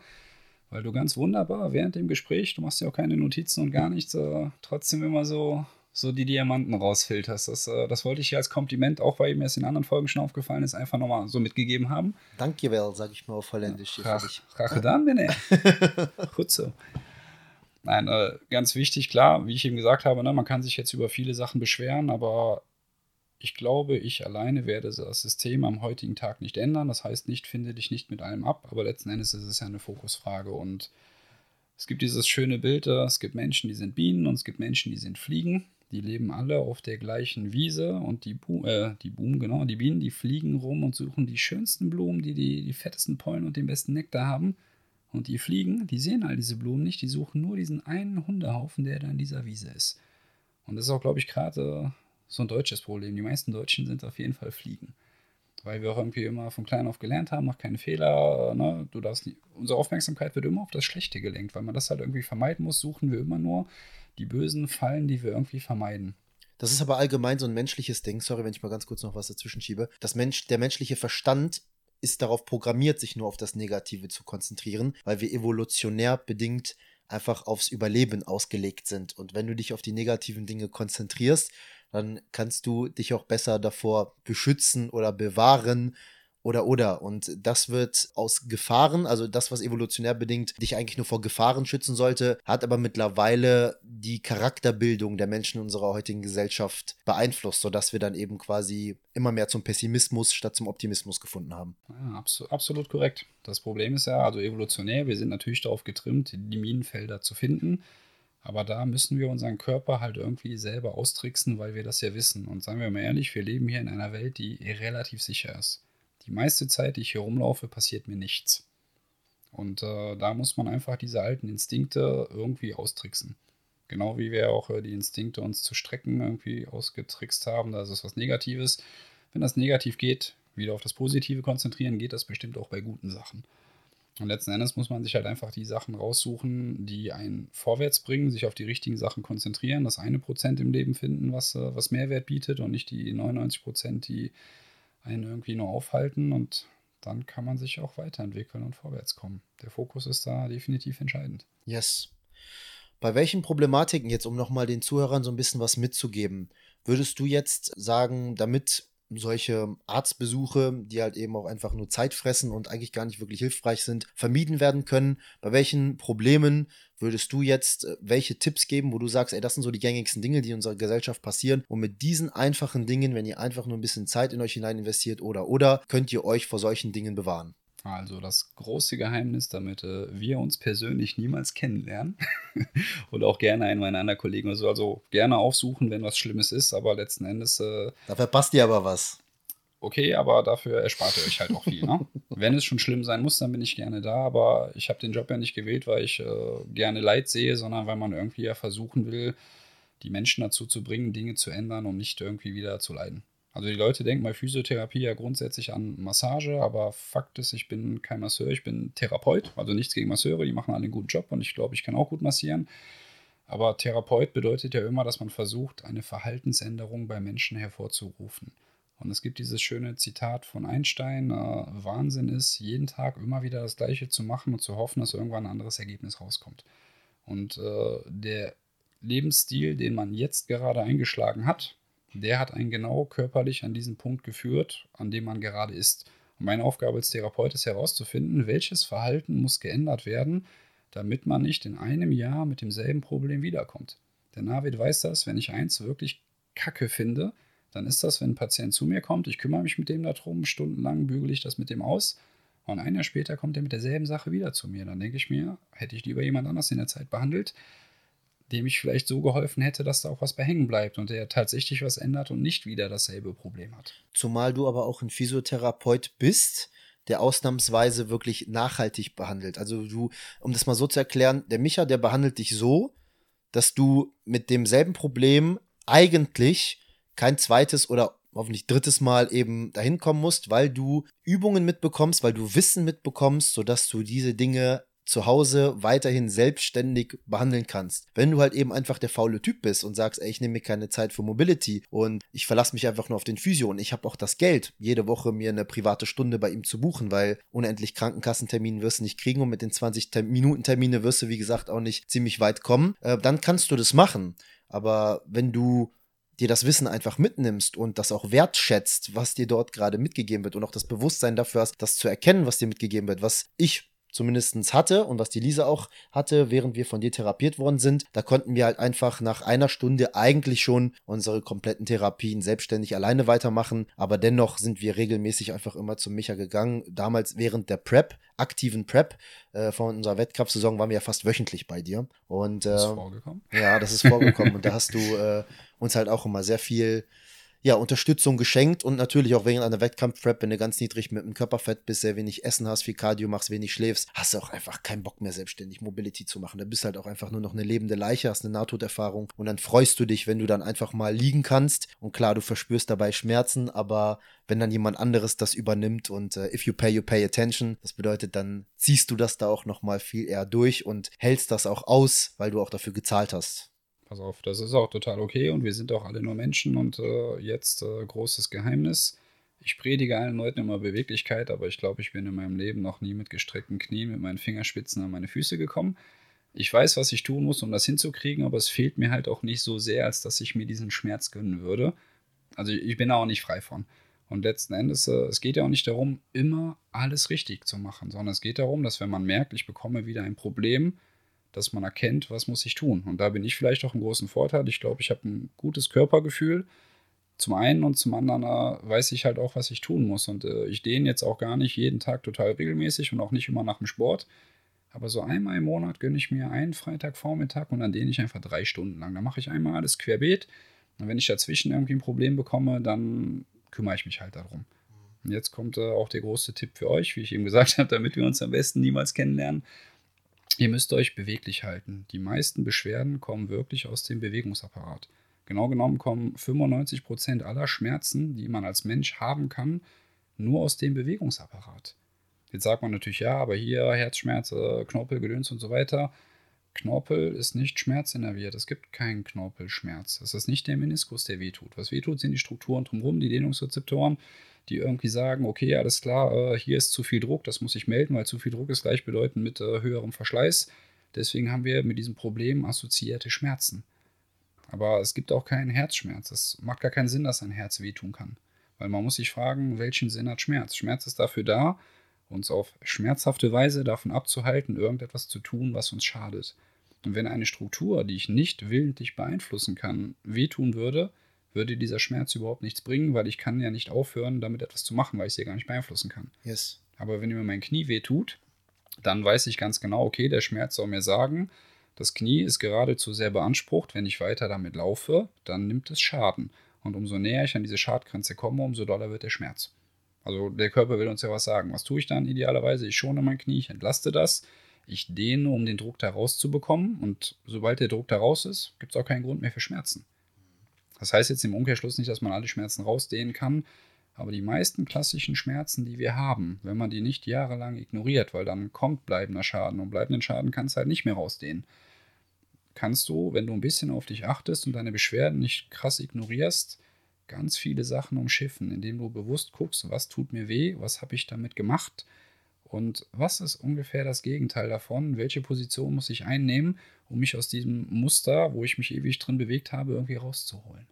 Speaker 2: weil du ganz wunderbar während dem Gespräch, du machst ja auch keine Notizen und gar nichts, äh, trotzdem immer so, so die Diamanten rausfilterst. Das, äh, das wollte ich hier als Kompliment, auch weil mir es in anderen Folgen schon aufgefallen ist, einfach nochmal so mitgegeben haben.
Speaker 1: Danke, well, sage ich mal auf Holländisch.
Speaker 2: Ja, Rache dann, bin ich. Gut so. Nein, äh, ganz wichtig, klar, wie ich eben gesagt habe, ne, man kann sich jetzt über viele Sachen beschweren, aber ich glaube, ich alleine werde das System am heutigen Tag nicht ändern. Das heißt nicht, finde dich nicht mit allem ab, aber letzten Endes ist es ja eine Fokusfrage. Und es gibt dieses schöne Bild, es gibt Menschen, die sind Bienen und es gibt Menschen, die sind Fliegen. Die leben alle auf der gleichen Wiese und die, Bu äh, die Buben, genau, die Bienen, die fliegen rum und suchen die schönsten Blumen, die, die die fettesten Pollen und den besten Nektar haben. Und die Fliegen, die sehen all diese Blumen nicht, die suchen nur diesen einen Hundehaufen, der da in dieser Wiese ist. Und das ist auch, glaube ich, gerade so ein deutsches Problem. Die meisten Deutschen sind auf jeden Fall Fliegen. Weil wir auch irgendwie immer von klein auf gelernt haben, mach keine Fehler, ne? du darfst nie, unsere Aufmerksamkeit wird immer auf das Schlechte gelenkt, weil man das halt irgendwie vermeiden muss, suchen wir immer nur die bösen Fallen, die wir irgendwie vermeiden.
Speaker 1: Das ist aber allgemein so ein menschliches Ding. Sorry, wenn ich mal ganz kurz noch was dazwischen schiebe. Das Mensch, der menschliche Verstand ist darauf programmiert, sich nur auf das Negative zu konzentrieren, weil wir evolutionär bedingt einfach aufs Überleben ausgelegt sind. Und wenn du dich auf die negativen Dinge konzentrierst, dann kannst du dich auch besser davor beschützen oder bewahren oder oder. Und das wird aus Gefahren, also das, was evolutionär bedingt dich eigentlich nur vor Gefahren schützen sollte, hat aber mittlerweile die Charakterbildung der Menschen in unserer heutigen Gesellschaft beeinflusst, sodass wir dann eben quasi immer mehr zum Pessimismus statt zum Optimismus gefunden haben.
Speaker 2: Ja, absolut, absolut korrekt. Das Problem ist ja, also evolutionär, wir sind natürlich darauf getrimmt, die Minenfelder zu finden. Aber da müssen wir unseren Körper halt irgendwie selber austricksen, weil wir das ja wissen. Und sagen wir mal ehrlich, wir leben hier in einer Welt, die relativ sicher ist. Die meiste Zeit, die ich hier rumlaufe, passiert mir nichts. Und äh, da muss man einfach diese alten Instinkte irgendwie austricksen. Genau wie wir auch äh, die Instinkte uns zu strecken irgendwie ausgetrickst haben. Das ist was Negatives. Wenn das negativ geht, wieder auf das Positive konzentrieren, geht das bestimmt auch bei guten Sachen. Und letzten Endes muss man sich halt einfach die Sachen raussuchen, die einen vorwärts bringen, sich auf die richtigen Sachen konzentrieren, das eine Prozent im Leben finden, was, äh, was Mehrwert bietet und nicht die 99 Prozent, die einen irgendwie nur aufhalten. Und dann kann man sich auch weiterentwickeln und vorwärts kommen. Der Fokus ist da definitiv entscheidend.
Speaker 1: Yes. Bei welchen Problematiken jetzt, um nochmal den Zuhörern so ein bisschen was mitzugeben, würdest du jetzt sagen, damit solche Arztbesuche, die halt eben auch einfach nur Zeit fressen und eigentlich gar nicht wirklich hilfreich sind, vermieden werden können? Bei welchen Problemen würdest du jetzt äh, welche Tipps geben, wo du sagst, ey, das sind so die gängigsten Dinge, die in unserer Gesellschaft passieren und mit diesen einfachen Dingen, wenn ihr einfach nur ein bisschen Zeit in euch hinein investiert oder oder, könnt ihr euch vor solchen Dingen bewahren?
Speaker 2: Also das große Geheimnis, damit äh, wir uns persönlich niemals kennenlernen und auch gerne einen meiner anderen Kollegen also, also gerne aufsuchen, wenn was Schlimmes ist, aber letzten Endes. Äh,
Speaker 1: da verpasst ihr aber was.
Speaker 2: Okay, aber dafür erspart ihr euch halt auch viel. Ne? wenn es schon schlimm sein muss, dann bin ich gerne da, aber ich habe den Job ja nicht gewählt, weil ich äh, gerne Leid sehe, sondern weil man irgendwie ja versuchen will, die Menschen dazu zu bringen, Dinge zu ändern, um nicht irgendwie wieder zu leiden. Also die Leute denken bei Physiotherapie ja grundsätzlich an Massage, aber Fakt ist, ich bin kein Masseur, ich bin Therapeut. Also nichts gegen Masseure, die machen alle einen guten Job und ich glaube, ich kann auch gut massieren. Aber Therapeut bedeutet ja immer, dass man versucht, eine Verhaltensänderung bei Menschen hervorzurufen. Und es gibt dieses schöne Zitat von Einstein, äh, Wahnsinn ist, jeden Tag immer wieder das Gleiche zu machen und zu hoffen, dass irgendwann ein anderes Ergebnis rauskommt. Und äh, der Lebensstil, den man jetzt gerade eingeschlagen hat, der hat einen genau körperlich an diesen Punkt geführt, an dem man gerade ist. Meine Aufgabe als Therapeut ist herauszufinden, welches Verhalten muss geändert werden, damit man nicht in einem Jahr mit demselben Problem wiederkommt. Der Navid weiß das, wenn ich eins wirklich kacke finde, dann ist das, wenn ein Patient zu mir kommt, ich kümmere mich mit dem darum, stundenlang bügele ich das mit dem aus und ein Jahr später kommt er mit derselben Sache wieder zu mir. Dann denke ich mir, hätte ich lieber jemand anders in der Zeit behandelt, dem ich vielleicht so geholfen hätte, dass da auch was bei hängen bleibt und der tatsächlich was ändert und nicht wieder dasselbe Problem hat.
Speaker 1: Zumal du aber auch ein Physiotherapeut bist, der ausnahmsweise wirklich nachhaltig behandelt. Also du, um das mal so zu erklären, der Micha, der behandelt dich so, dass du mit demselben Problem eigentlich kein zweites oder hoffentlich drittes Mal eben dahin kommen musst, weil du Übungen mitbekommst, weil du Wissen mitbekommst, sodass du diese Dinge zu Hause weiterhin selbstständig behandeln kannst. Wenn du halt eben einfach der faule Typ bist und sagst, ey, ich nehme mir keine Zeit für Mobility und ich verlasse mich einfach nur auf den Physio und ich habe auch das Geld, jede Woche mir eine private Stunde bei ihm zu buchen, weil unendlich Krankenkassentermine wirst du nicht kriegen und mit den 20 Minuten Termine wirst du, wie gesagt, auch nicht ziemlich weit kommen, äh, dann kannst du das machen. Aber wenn du dir das Wissen einfach mitnimmst und das auch wertschätzt, was dir dort gerade mitgegeben wird und auch das Bewusstsein dafür hast, das zu erkennen, was dir mitgegeben wird, was ich zumindest hatte und was die Lisa auch hatte, während wir von dir therapiert worden sind. Da konnten wir halt einfach nach einer Stunde eigentlich schon unsere kompletten Therapien selbstständig alleine weitermachen. Aber dennoch sind wir regelmäßig einfach immer zum Micha gegangen. Damals während der Prep, aktiven Prep äh, von unserer Wettkampfsaison waren wir ja fast wöchentlich bei dir. Und, äh, das ist vorgekommen. Ja, das ist vorgekommen. und da hast du äh, uns halt auch immer sehr viel ja, Unterstützung geschenkt und natürlich auch während einer Wettkampf-Prep, wenn du ganz niedrig mit dem Körperfett bist, sehr wenig Essen hast, viel Cardio machst, wenig schläfst, hast du auch einfach keinen Bock mehr selbstständig Mobility zu machen. Da bist halt auch einfach nur noch eine lebende Leiche, hast eine Nahtoderfahrung und dann freust du dich, wenn du dann einfach mal liegen kannst und klar, du verspürst dabei Schmerzen, aber wenn dann jemand anderes das übernimmt und äh, if you pay, you pay attention, das bedeutet, dann ziehst du das da auch nochmal viel eher durch und hältst das auch aus, weil du auch dafür gezahlt hast
Speaker 2: pass auf, das ist auch total okay und wir sind auch alle nur Menschen und äh, jetzt äh, großes Geheimnis. Ich predige allen Leuten immer Beweglichkeit, aber ich glaube, ich bin in meinem Leben noch nie mit gestreckten Knien, mit meinen Fingerspitzen an meine Füße gekommen. Ich weiß, was ich tun muss, um das hinzukriegen, aber es fehlt mir halt auch nicht so sehr, als dass ich mir diesen Schmerz gönnen würde. Also ich bin da auch nicht frei von. Und letzten Endes, äh, es geht ja auch nicht darum, immer alles richtig zu machen, sondern es geht darum, dass wenn man merkt, ich bekomme wieder ein Problem, dass man erkennt, was muss ich tun. Und da bin ich vielleicht auch einen großen Vorteil. Ich glaube, ich habe ein gutes Körpergefühl. Zum einen und zum anderen äh, weiß ich halt auch, was ich tun muss. Und äh, ich dehne jetzt auch gar nicht jeden Tag total regelmäßig und auch nicht immer nach dem Sport. Aber so einmal im Monat gönne ich mir einen Freitagvormittag und dann dehne ich einfach drei Stunden lang. Da mache ich einmal alles querbeet. Und wenn ich dazwischen irgendwie ein Problem bekomme, dann kümmere ich mich halt darum. Und jetzt kommt äh, auch der große Tipp für euch, wie ich eben gesagt habe, damit wir uns am besten niemals kennenlernen. Ihr müsst euch beweglich halten. Die meisten Beschwerden kommen wirklich aus dem Bewegungsapparat. Genau genommen kommen 95% aller Schmerzen, die man als Mensch haben kann, nur aus dem Bewegungsapparat. Jetzt sagt man natürlich, ja, aber hier Herzschmerz, Knorpel, Gedöns und so weiter. Knorpel ist nicht schmerzinnerviert. Es gibt keinen Knorpelschmerz. Es ist nicht der Meniskus, der wehtut. Was wehtut, sind die Strukturen drumherum, die Dehnungsrezeptoren, die irgendwie sagen, okay, alles klar, äh, hier ist zu viel Druck, das muss ich melden, weil zu viel Druck ist gleichbedeutend mit äh, höherem Verschleiß. Deswegen haben wir mit diesem Problem assoziierte Schmerzen. Aber es gibt auch keinen Herzschmerz. Es macht gar keinen Sinn, dass ein Herz wehtun kann. Weil man muss sich fragen, welchen Sinn hat Schmerz? Schmerz ist dafür da, uns auf schmerzhafte Weise davon abzuhalten, irgendetwas zu tun, was uns schadet. Und wenn eine Struktur, die ich nicht willentlich beeinflussen kann, wehtun würde, würde dieser Schmerz überhaupt nichts bringen, weil ich kann ja nicht aufhören, damit etwas zu machen, weil ich sie ja gar nicht beeinflussen kann.
Speaker 1: Yes.
Speaker 2: Aber wenn mir mein Knie wehtut, dann weiß ich ganz genau, okay, der Schmerz soll mir sagen, das Knie ist geradezu sehr beansprucht. Wenn ich weiter damit laufe, dann nimmt es Schaden. Und umso näher ich an diese Schadgrenze komme, umso doller wird der Schmerz. Also der Körper will uns ja was sagen. Was tue ich dann idealerweise? Ich schone mein Knie, ich entlaste das, ich dehne, um den Druck da rauszubekommen. Und sobald der Druck da raus ist, gibt es auch keinen Grund mehr für Schmerzen. Das heißt jetzt im Umkehrschluss nicht, dass man alle Schmerzen rausdehnen kann, aber die meisten klassischen Schmerzen, die wir haben, wenn man die nicht jahrelang ignoriert, weil dann kommt bleibender Schaden und bleibenden Schaden kannst du halt nicht mehr rausdehnen, kannst du, wenn du ein bisschen auf dich achtest und deine Beschwerden nicht krass ignorierst, ganz viele Sachen umschiffen, indem du bewusst guckst, was tut mir weh, was habe ich damit gemacht und was ist ungefähr das Gegenteil davon, welche Position muss ich einnehmen, um mich aus diesem Muster, wo ich mich ewig drin bewegt habe, irgendwie rauszuholen.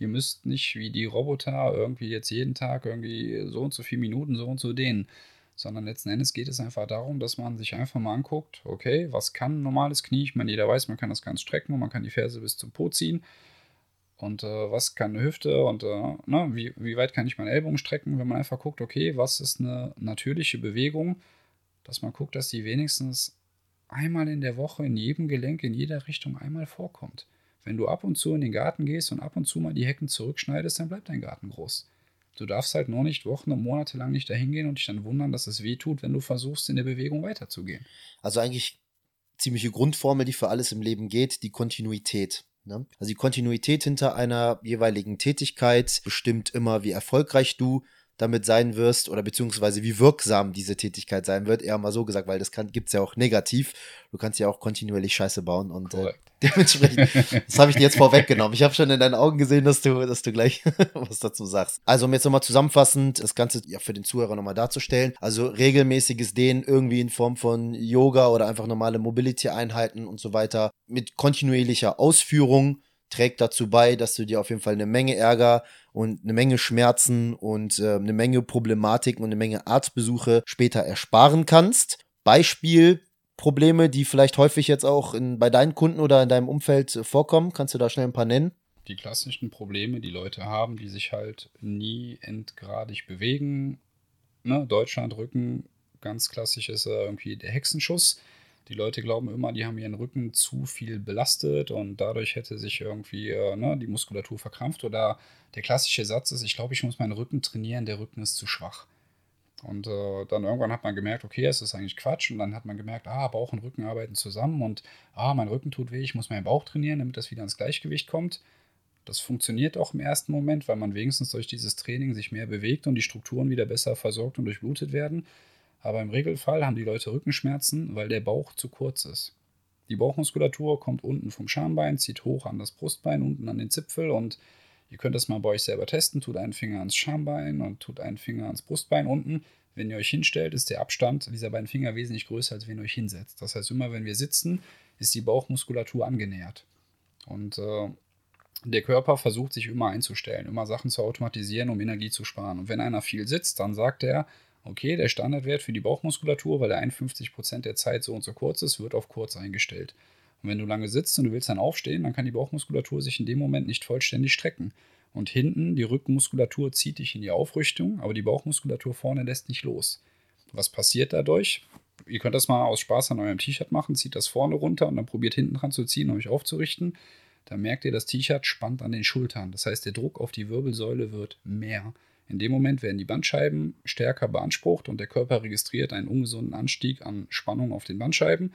Speaker 2: Ihr müsst nicht wie die Roboter irgendwie jetzt jeden Tag irgendwie so und so viele Minuten so und so dehnen, sondern letzten Endes geht es einfach darum, dass man sich einfach mal anguckt, okay, was kann ein normales Knie? Ich meine, jeder weiß, man kann das ganz strecken und man kann die Ferse bis zum Po ziehen. Und äh, was kann eine Hüfte und äh, ne, wie, wie weit kann ich meinen Ellbogen strecken, wenn man einfach guckt, okay, was ist eine natürliche Bewegung, dass man guckt, dass die wenigstens einmal in der Woche in jedem Gelenk, in jeder Richtung einmal vorkommt. Wenn du ab und zu in den Garten gehst und ab und zu mal die Hecken zurückschneidest, dann bleibt dein Garten groß. Du darfst halt nur nicht Wochen und Monate lang nicht dahin gehen und dich dann wundern, dass es weh tut, wenn du versuchst, in der Bewegung weiterzugehen.
Speaker 1: Also eigentlich ziemliche Grundformel, die für alles im Leben geht, die Kontinuität. Ne? Also die Kontinuität hinter einer jeweiligen Tätigkeit bestimmt immer, wie erfolgreich du damit sein wirst oder beziehungsweise wie wirksam diese Tätigkeit sein wird, eher mal so gesagt, weil das gibt es ja auch negativ. Du kannst ja auch kontinuierlich Scheiße bauen und äh, dementsprechend, das habe ich dir jetzt vorweggenommen. Ich habe schon in deinen Augen gesehen, dass du, dass du gleich was dazu sagst. Also um jetzt nochmal zusammenfassend das Ganze ja für den Zuhörer nochmal darzustellen. Also regelmäßiges Dehnen irgendwie in Form von Yoga oder einfach normale Mobility-Einheiten und so weiter mit kontinuierlicher Ausführung trägt dazu bei, dass du dir auf jeden Fall eine Menge Ärger und eine Menge Schmerzen und äh, eine Menge Problematiken und eine Menge Arztbesuche später ersparen kannst. Beispiel Probleme, die vielleicht häufig jetzt auch in, bei deinen Kunden oder in deinem Umfeld äh, vorkommen. Kannst du da schnell ein paar nennen?
Speaker 2: Die klassischen Probleme, die Leute haben, die sich halt nie endgradig bewegen. Ne? Deutschland, Rücken, ganz klassisch ist äh, irgendwie der Hexenschuss die Leute glauben immer, die haben ihren Rücken zu viel belastet und dadurch hätte sich irgendwie äh, ne, die Muskulatur verkrampft. Oder der klassische Satz ist, ich glaube, ich muss meinen Rücken trainieren, der Rücken ist zu schwach. Und äh, dann irgendwann hat man gemerkt, okay, es ist eigentlich Quatsch. Und dann hat man gemerkt, ah, Bauch und Rücken arbeiten zusammen und ah, mein Rücken tut weh, ich muss meinen Bauch trainieren, damit das wieder ins Gleichgewicht kommt. Das funktioniert auch im ersten Moment, weil man wenigstens durch dieses Training sich mehr bewegt und die Strukturen wieder besser versorgt und durchblutet werden. Aber im Regelfall haben die Leute Rückenschmerzen, weil der Bauch zu kurz ist. Die Bauchmuskulatur kommt unten vom Schambein, zieht hoch an das Brustbein, unten an den Zipfel und ihr könnt das mal bei euch selber testen. Tut einen Finger ans Schambein und tut einen Finger ans Brustbein unten. Wenn ihr euch hinstellt, ist der Abstand dieser beiden Finger wesentlich größer, als wenn ihr euch hinsetzt. Das heißt, immer wenn wir sitzen, ist die Bauchmuskulatur angenähert. Und äh, der Körper versucht sich immer einzustellen, immer Sachen zu automatisieren, um Energie zu sparen. Und wenn einer viel sitzt, dann sagt er, okay, der Standardwert für die Bauchmuskulatur, weil der 51% der Zeit so und so kurz ist, wird auf kurz eingestellt. Und wenn du lange sitzt und du willst dann aufstehen, dann kann die Bauchmuskulatur sich in dem Moment nicht vollständig strecken. Und hinten, die Rückenmuskulatur zieht dich in die Aufrichtung, aber die Bauchmuskulatur vorne lässt nicht los. Was passiert dadurch? Ihr könnt das mal aus Spaß an eurem T-Shirt machen, zieht das vorne runter und dann probiert hinten dran zu ziehen, um euch aufzurichten. Dann merkt ihr, das T-Shirt spannt an den Schultern. Das heißt, der Druck auf die Wirbelsäule wird mehr. In dem Moment werden die Bandscheiben stärker beansprucht und der Körper registriert einen ungesunden Anstieg an Spannung auf den Bandscheiben.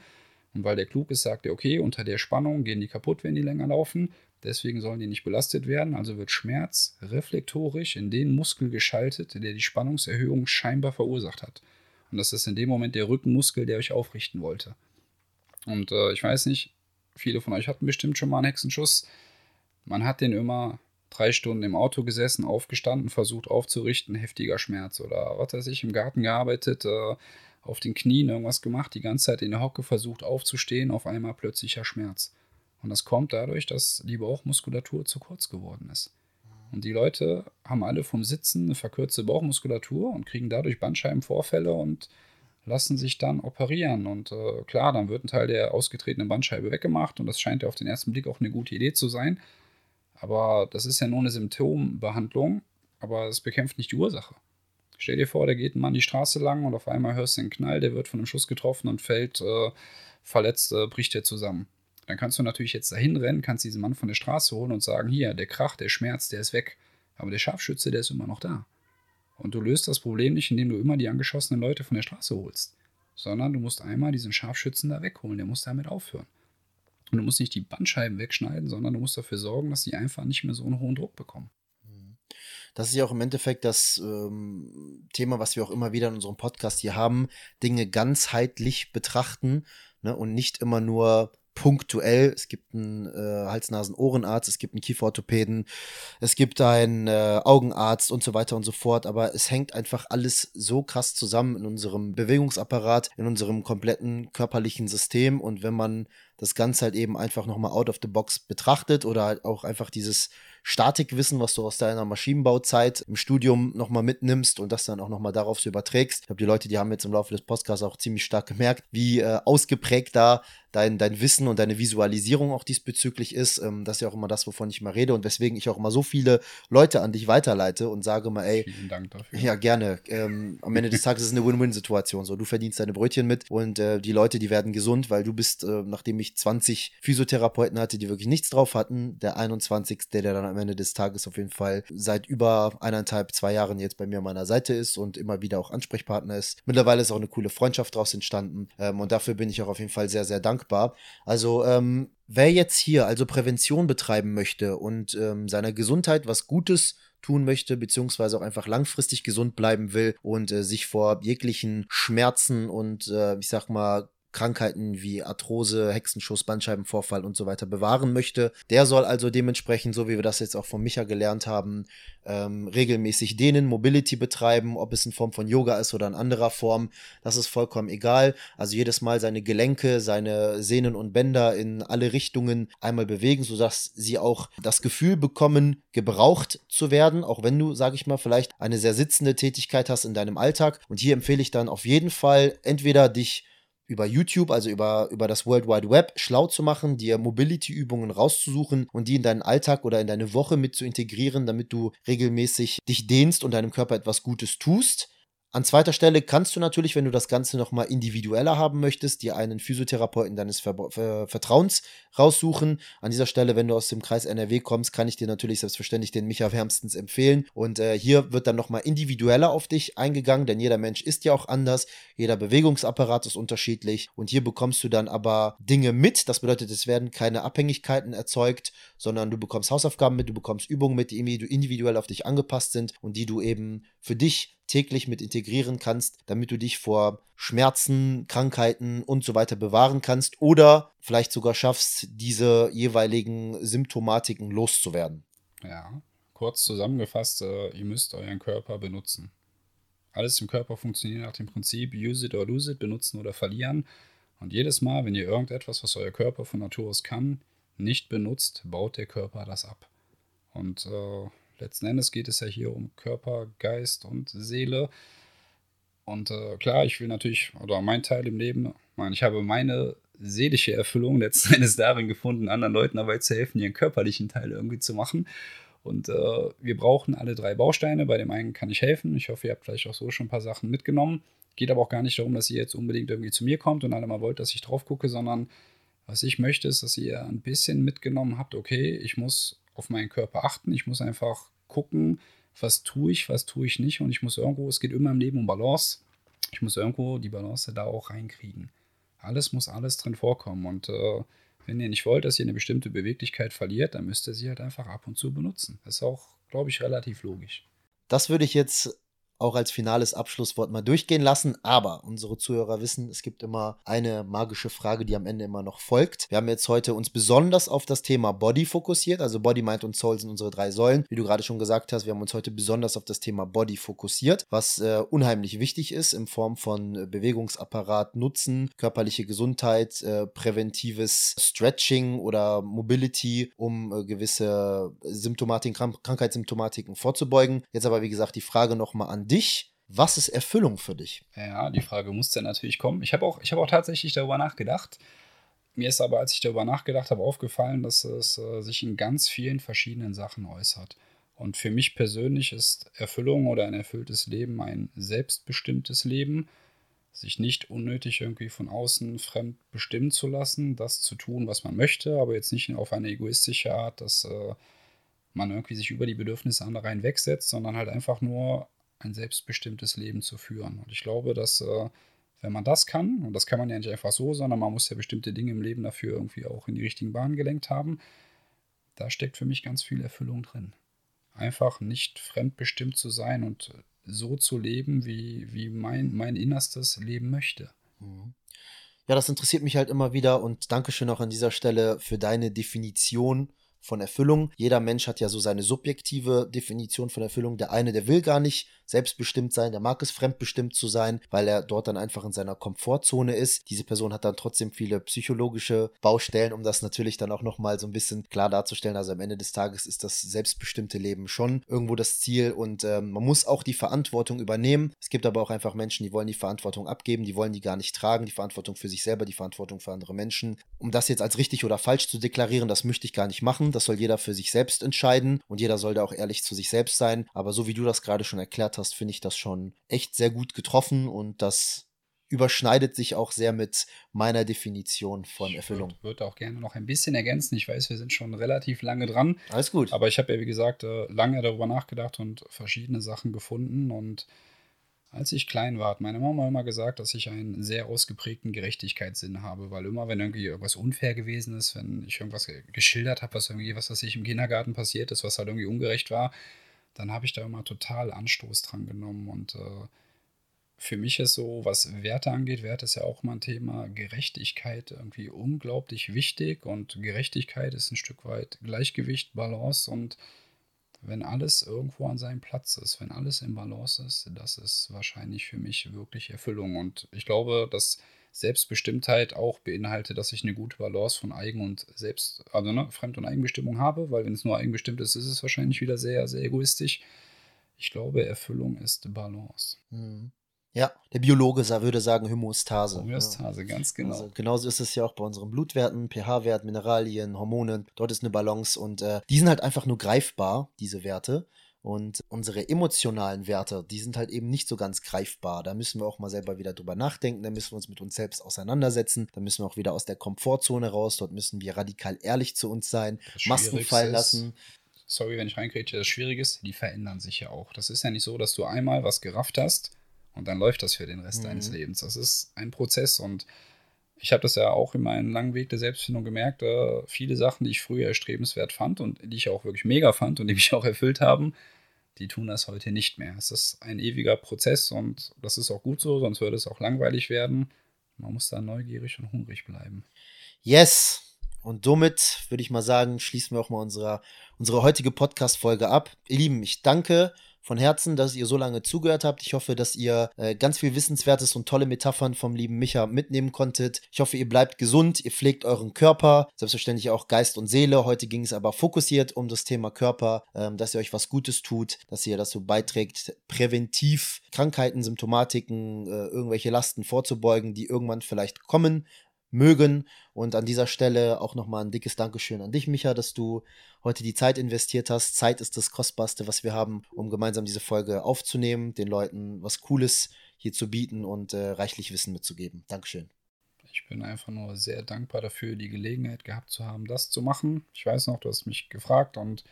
Speaker 2: Und weil der klug ist, sagt er, okay, unter der Spannung gehen die kaputt, wenn die länger laufen. Deswegen sollen die nicht belastet werden. Also wird Schmerz reflektorisch in den Muskel geschaltet, der die Spannungserhöhung scheinbar verursacht hat. Und das ist in dem Moment der Rückenmuskel, der euch aufrichten wollte. Und äh, ich weiß nicht, viele von euch hatten bestimmt schon mal einen Hexenschuss. Man hat den immer drei Stunden im Auto gesessen, aufgestanden, versucht aufzurichten, heftiger Schmerz oder was weiß ich, im Garten gearbeitet, äh, auf den Knien irgendwas gemacht, die ganze Zeit in der Hocke versucht aufzustehen, auf einmal plötzlicher Schmerz. Und das kommt dadurch, dass die Bauchmuskulatur zu kurz geworden ist. Und die Leute haben alle vom Sitzen eine verkürzte Bauchmuskulatur und kriegen dadurch Bandscheibenvorfälle und lassen sich dann operieren. Und äh, klar, dann wird ein Teil der ausgetretenen Bandscheibe weggemacht und das scheint ja auf den ersten Blick auch eine gute Idee zu sein. Aber das ist ja nur eine Symptombehandlung, aber es bekämpft nicht die Ursache. Stell dir vor, da geht ein Mann die Straße lang und auf einmal hörst du einen Knall, der wird von einem Schuss getroffen und fällt äh, verletzt, äh, bricht er zusammen. Dann kannst du natürlich jetzt dahin rennen, kannst diesen Mann von der Straße holen und sagen, hier, der Krach, der Schmerz, der ist weg. Aber der Scharfschütze, der ist immer noch da. Und du löst das Problem nicht, indem du immer die angeschossenen Leute von der Straße holst, sondern du musst einmal diesen Scharfschützen da wegholen, der muss damit aufhören. Und du musst nicht die Bandscheiben wegschneiden, sondern du musst dafür sorgen, dass die einfach nicht mehr so einen hohen Druck bekommen.
Speaker 1: Das ist ja auch im Endeffekt das ähm, Thema, was wir auch immer wieder in unserem Podcast hier haben, Dinge ganzheitlich betrachten ne, und nicht immer nur punktuell. Es gibt einen äh, Hals-Nasen-Ohrenarzt, es gibt einen Kieferorthopäden, es gibt einen äh, Augenarzt und so weiter und so fort. Aber es hängt einfach alles so krass zusammen in unserem Bewegungsapparat, in unserem kompletten körperlichen System. Und wenn man das Ganze halt eben einfach nochmal out of the box betrachtet oder halt auch einfach dieses Statikwissen, was du aus deiner Maschinenbauzeit im Studium nochmal mitnimmst und das dann auch nochmal darauf so überträgst. Ich glaube, die Leute, die haben jetzt im Laufe des Podcasts auch ziemlich stark gemerkt, wie äh, ausgeprägt da dein, dein Wissen und deine Visualisierung auch diesbezüglich ist. Ähm, das ist ja auch immer das, wovon ich mal rede und weswegen ich auch immer so viele Leute an dich weiterleite und sage mal, ey,
Speaker 2: Vielen Dank dafür.
Speaker 1: ja, gerne. Ähm, am Ende des Tages ist es eine Win-Win-Situation. So, du verdienst deine Brötchen mit und äh, die Leute, die werden gesund, weil du bist, äh, nachdem ich 20 Physiotherapeuten hatte, die wirklich nichts drauf hatten, der 21. der, der dann am Ende des Tages auf jeden Fall seit über eineinhalb, zwei Jahren jetzt bei mir an meiner Seite ist und immer wieder auch Ansprechpartner ist. Mittlerweile ist auch eine coole Freundschaft daraus entstanden ähm, und dafür bin ich auch auf jeden Fall sehr, sehr dankbar. Also, ähm, wer jetzt hier also Prävention betreiben möchte und ähm, seiner Gesundheit was Gutes tun möchte, beziehungsweise auch einfach langfristig gesund bleiben will und äh, sich vor jeglichen Schmerzen und äh, ich sag mal Krankheiten wie Arthrose, Hexenschuss, Bandscheibenvorfall und so weiter bewahren möchte. Der soll also dementsprechend, so wie wir das jetzt auch von Micha gelernt haben, ähm, regelmäßig dehnen, Mobility betreiben, ob es in Form von Yoga ist oder in anderer Form. Das ist vollkommen egal. Also jedes Mal seine Gelenke, seine Sehnen und Bänder in alle Richtungen einmal bewegen, sodass sie auch das Gefühl bekommen, gebraucht zu werden, auch wenn du, sag ich mal, vielleicht eine sehr sitzende Tätigkeit hast in deinem Alltag. Und hier empfehle ich dann auf jeden Fall entweder dich über YouTube, also über, über das World Wide Web, schlau zu machen, dir Mobility-Übungen rauszusuchen und die in deinen Alltag oder in deine Woche mit zu integrieren, damit du regelmäßig dich dehnst und deinem Körper etwas Gutes tust. An zweiter Stelle kannst du natürlich, wenn du das Ganze nochmal individueller haben möchtest, dir einen Physiotherapeuten deines Ver Ver Vertrauens raussuchen. An dieser Stelle, wenn du aus dem Kreis NRW kommst, kann ich dir natürlich selbstverständlich den Micha wärmstens empfehlen. Und äh, hier wird dann nochmal individueller auf dich eingegangen, denn jeder Mensch ist ja auch anders, jeder Bewegungsapparat ist unterschiedlich und hier bekommst du dann aber Dinge mit. Das bedeutet, es werden keine Abhängigkeiten erzeugt, sondern du bekommst Hausaufgaben mit, du bekommst Übungen mit, die individuell auf dich angepasst sind und die du eben für dich täglich mit integrieren kannst, damit du dich vor Schmerzen, Krankheiten und so weiter bewahren kannst oder vielleicht sogar schaffst, diese jeweiligen Symptomatiken loszuwerden.
Speaker 2: Ja, kurz zusammengefasst, äh, ihr müsst euren Körper benutzen. Alles im Körper funktioniert nach dem Prinzip use it or lose it, benutzen oder verlieren. Und jedes Mal, wenn ihr irgendetwas, was euer Körper von Natur aus kann, nicht benutzt, baut der Körper das ab. Und äh, letzten Endes geht es ja hier um Körper, Geist und Seele. Und äh, klar, ich will natürlich, oder mein Teil im Leben, mein, ich habe meine seelische Erfüllung letzten Endes darin gefunden, anderen Leuten dabei zu helfen, ihren körperlichen Teil irgendwie zu machen. Und äh, wir brauchen alle drei Bausteine. Bei dem einen kann ich helfen. Ich hoffe, ihr habt vielleicht auch so schon ein paar Sachen mitgenommen. Geht aber auch gar nicht darum, dass ihr jetzt unbedingt irgendwie zu mir kommt und alle mal wollt, dass ich drauf gucke, sondern was ich möchte, ist, dass ihr ein bisschen mitgenommen habt, okay, ich muss auf meinen Körper achten. Ich muss einfach gucken, was tue ich, was tue ich nicht. Und ich muss irgendwo, es geht immer im Leben um Balance. Ich muss irgendwo die Balance da auch reinkriegen. Alles muss alles drin vorkommen. Und äh, wenn ihr nicht wollt, dass ihr eine bestimmte Beweglichkeit verliert, dann müsst ihr sie halt einfach ab und zu benutzen. Das ist auch, glaube ich, relativ logisch.
Speaker 1: Das würde ich jetzt auch als finales Abschlusswort mal durchgehen lassen. Aber unsere Zuhörer wissen, es gibt immer eine magische Frage, die am Ende immer noch folgt. Wir haben jetzt heute uns besonders auf das Thema Body fokussiert. Also Body, Mind und Soul sind unsere drei Säulen. Wie du gerade schon gesagt hast, wir haben uns heute besonders auf das Thema Body fokussiert, was äh, unheimlich wichtig ist in Form von äh, Bewegungsapparat, Nutzen, körperliche Gesundheit, äh, präventives Stretching oder Mobility, um äh, gewisse Symptomatiken, Krank Krankheitssymptomatiken vorzubeugen. Jetzt aber, wie gesagt, die Frage nochmal an dich. Was ist Erfüllung für dich?
Speaker 2: Ja, die Frage muss dann natürlich kommen. Ich habe auch, hab auch tatsächlich darüber nachgedacht. Mir ist aber, als ich darüber nachgedacht habe, aufgefallen, dass es äh, sich in ganz vielen verschiedenen Sachen äußert. Und für mich persönlich ist Erfüllung oder ein erfülltes Leben ein selbstbestimmtes Leben, sich nicht unnötig irgendwie von außen fremd bestimmen zu lassen, das zu tun, was man möchte, aber jetzt nicht auf eine egoistische Art, dass äh, man irgendwie sich über die Bedürfnisse anderer hinwegsetzt, sondern halt einfach nur ein selbstbestimmtes Leben zu führen. Und ich glaube, dass äh, wenn man das kann, und das kann man ja nicht einfach so, sondern man muss ja bestimmte Dinge im Leben dafür irgendwie auch in die richtigen Bahnen gelenkt haben, da steckt für mich ganz viel Erfüllung drin. Einfach nicht fremdbestimmt zu sein und so zu leben, wie, wie mein, mein Innerstes leben möchte. Mhm.
Speaker 1: Ja, das interessiert mich halt immer wieder und Dankeschön auch an dieser Stelle für deine Definition von Erfüllung. Jeder Mensch hat ja so seine subjektive Definition von Erfüllung. Der eine, der will gar nicht selbstbestimmt sein, der mag es fremdbestimmt zu sein, weil er dort dann einfach in seiner Komfortzone ist. Diese Person hat dann trotzdem viele psychologische Baustellen, um das natürlich dann auch nochmal so ein bisschen klar darzustellen. Also am Ende des Tages ist das selbstbestimmte Leben schon irgendwo das Ziel und ähm, man muss auch die Verantwortung übernehmen. Es gibt aber auch einfach Menschen, die wollen die Verantwortung abgeben, die wollen die gar nicht tragen, die Verantwortung für sich selber, die Verantwortung für andere Menschen. Um das jetzt als richtig oder falsch zu deklarieren, das möchte ich gar nicht machen. Das soll jeder für sich selbst entscheiden und jeder soll da auch ehrlich zu sich selbst sein. Aber so wie du das gerade schon erklärt hast, finde ich das schon echt sehr gut getroffen und das überschneidet sich auch sehr mit meiner Definition von Erfüllung.
Speaker 2: Ich würde würd auch gerne noch ein bisschen ergänzen. Ich weiß, wir sind schon relativ lange dran.
Speaker 1: Alles gut.
Speaker 2: Aber ich habe ja, wie gesagt, äh, lange darüber nachgedacht und verschiedene Sachen gefunden und als ich klein war, hat meine Mama immer gesagt, dass ich einen sehr ausgeprägten Gerechtigkeitssinn habe, weil immer, wenn irgendwie irgendwas unfair gewesen ist, wenn ich irgendwas geschildert habe, was irgendwie, was weiß ich, im Kindergarten passiert ist, was halt irgendwie ungerecht war, dann habe ich da immer total Anstoß dran genommen. Und äh, für mich ist so, was Werte angeht, Werte ist ja auch mal ein Thema, Gerechtigkeit irgendwie unglaublich wichtig und Gerechtigkeit ist ein Stück weit Gleichgewicht, Balance und wenn alles irgendwo an seinem Platz ist, wenn alles im Balance ist, das ist wahrscheinlich für mich wirklich Erfüllung. Und ich glaube, dass Selbstbestimmtheit auch beinhaltet, dass ich eine gute Balance von Eigen- und Selbst-, also ne, Fremd- und Eigenbestimmung habe, weil wenn es nur eigenbestimmt ist, ist es wahrscheinlich wieder sehr, sehr egoistisch. Ich glaube, Erfüllung ist Balance.
Speaker 1: Mhm. Ja, der Biologe würde sagen Homöostase.
Speaker 2: Homöostase, ja. ganz genau.
Speaker 1: Also genauso ist es ja auch bei unseren Blutwerten, pH-Wert, Mineralien, Hormonen. Dort ist eine Balance und äh, die sind halt einfach nur greifbar, diese Werte. Und unsere emotionalen Werte, die sind halt eben nicht so ganz greifbar. Da müssen wir auch mal selber wieder drüber nachdenken. Da müssen wir uns mit uns selbst auseinandersetzen. Da müssen wir auch wieder aus der Komfortzone raus. Dort müssen wir radikal ehrlich zu uns sein, Masken fallen lassen.
Speaker 2: sorry, wenn ich reinkriege, das Schwierige ist, die verändern sich ja auch. Das ist ja nicht so, dass du einmal was gerafft hast und dann läuft das für den Rest mhm. deines Lebens. Das ist ein Prozess und ich habe das ja auch in meinem langen Weg der Selbstfindung gemerkt. Äh, viele Sachen, die ich früher erstrebenswert fand und die ich auch wirklich mega fand und die mich auch erfüllt haben, die tun das heute nicht mehr. Es ist ein ewiger Prozess und das ist auch gut so, sonst würde es auch langweilig werden. Man muss da neugierig und hungrig bleiben.
Speaker 1: Yes! Und somit würde ich mal sagen, schließen wir auch mal unsere, unsere heutige Podcast-Folge ab. Ihr Lieben, ich danke von Herzen, dass ihr so lange zugehört habt. Ich hoffe, dass ihr äh, ganz viel Wissenswertes und tolle Metaphern vom lieben Micha mitnehmen konntet. Ich hoffe, ihr bleibt gesund, ihr pflegt euren Körper, selbstverständlich auch Geist und Seele. Heute ging es aber fokussiert um das Thema Körper, ähm, dass ihr euch was Gutes tut, dass ihr dazu beiträgt, präventiv Krankheiten, Symptomatiken, äh, irgendwelche Lasten vorzubeugen, die irgendwann vielleicht kommen mögen. Und an dieser Stelle auch nochmal ein dickes Dankeschön an dich, Micha, dass du heute die Zeit investiert hast. Zeit ist das Kostbarste, was wir haben, um gemeinsam diese Folge aufzunehmen, den Leuten was Cooles hier zu bieten und äh, reichlich Wissen mitzugeben. Dankeschön.
Speaker 2: Ich bin einfach nur sehr dankbar dafür, die Gelegenheit gehabt zu haben, das zu machen. Ich weiß noch, du hast mich gefragt und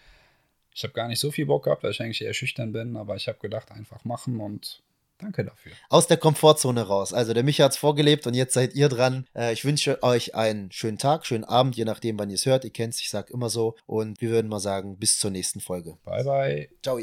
Speaker 2: ich habe gar nicht so viel Bock gehabt, weil ich eigentlich eher schüchtern bin, aber ich habe gedacht, einfach machen und Danke dafür.
Speaker 1: Aus der Komfortzone raus. Also der Micha hat es vorgelebt und jetzt seid ihr dran. Äh, ich wünsche euch einen schönen Tag, schönen Abend, je nachdem, wann ihr es hört. Ihr kennt es, ich sage immer so. Und wir würden mal sagen, bis zur nächsten Folge.
Speaker 2: Bye, bye.
Speaker 1: Ciao.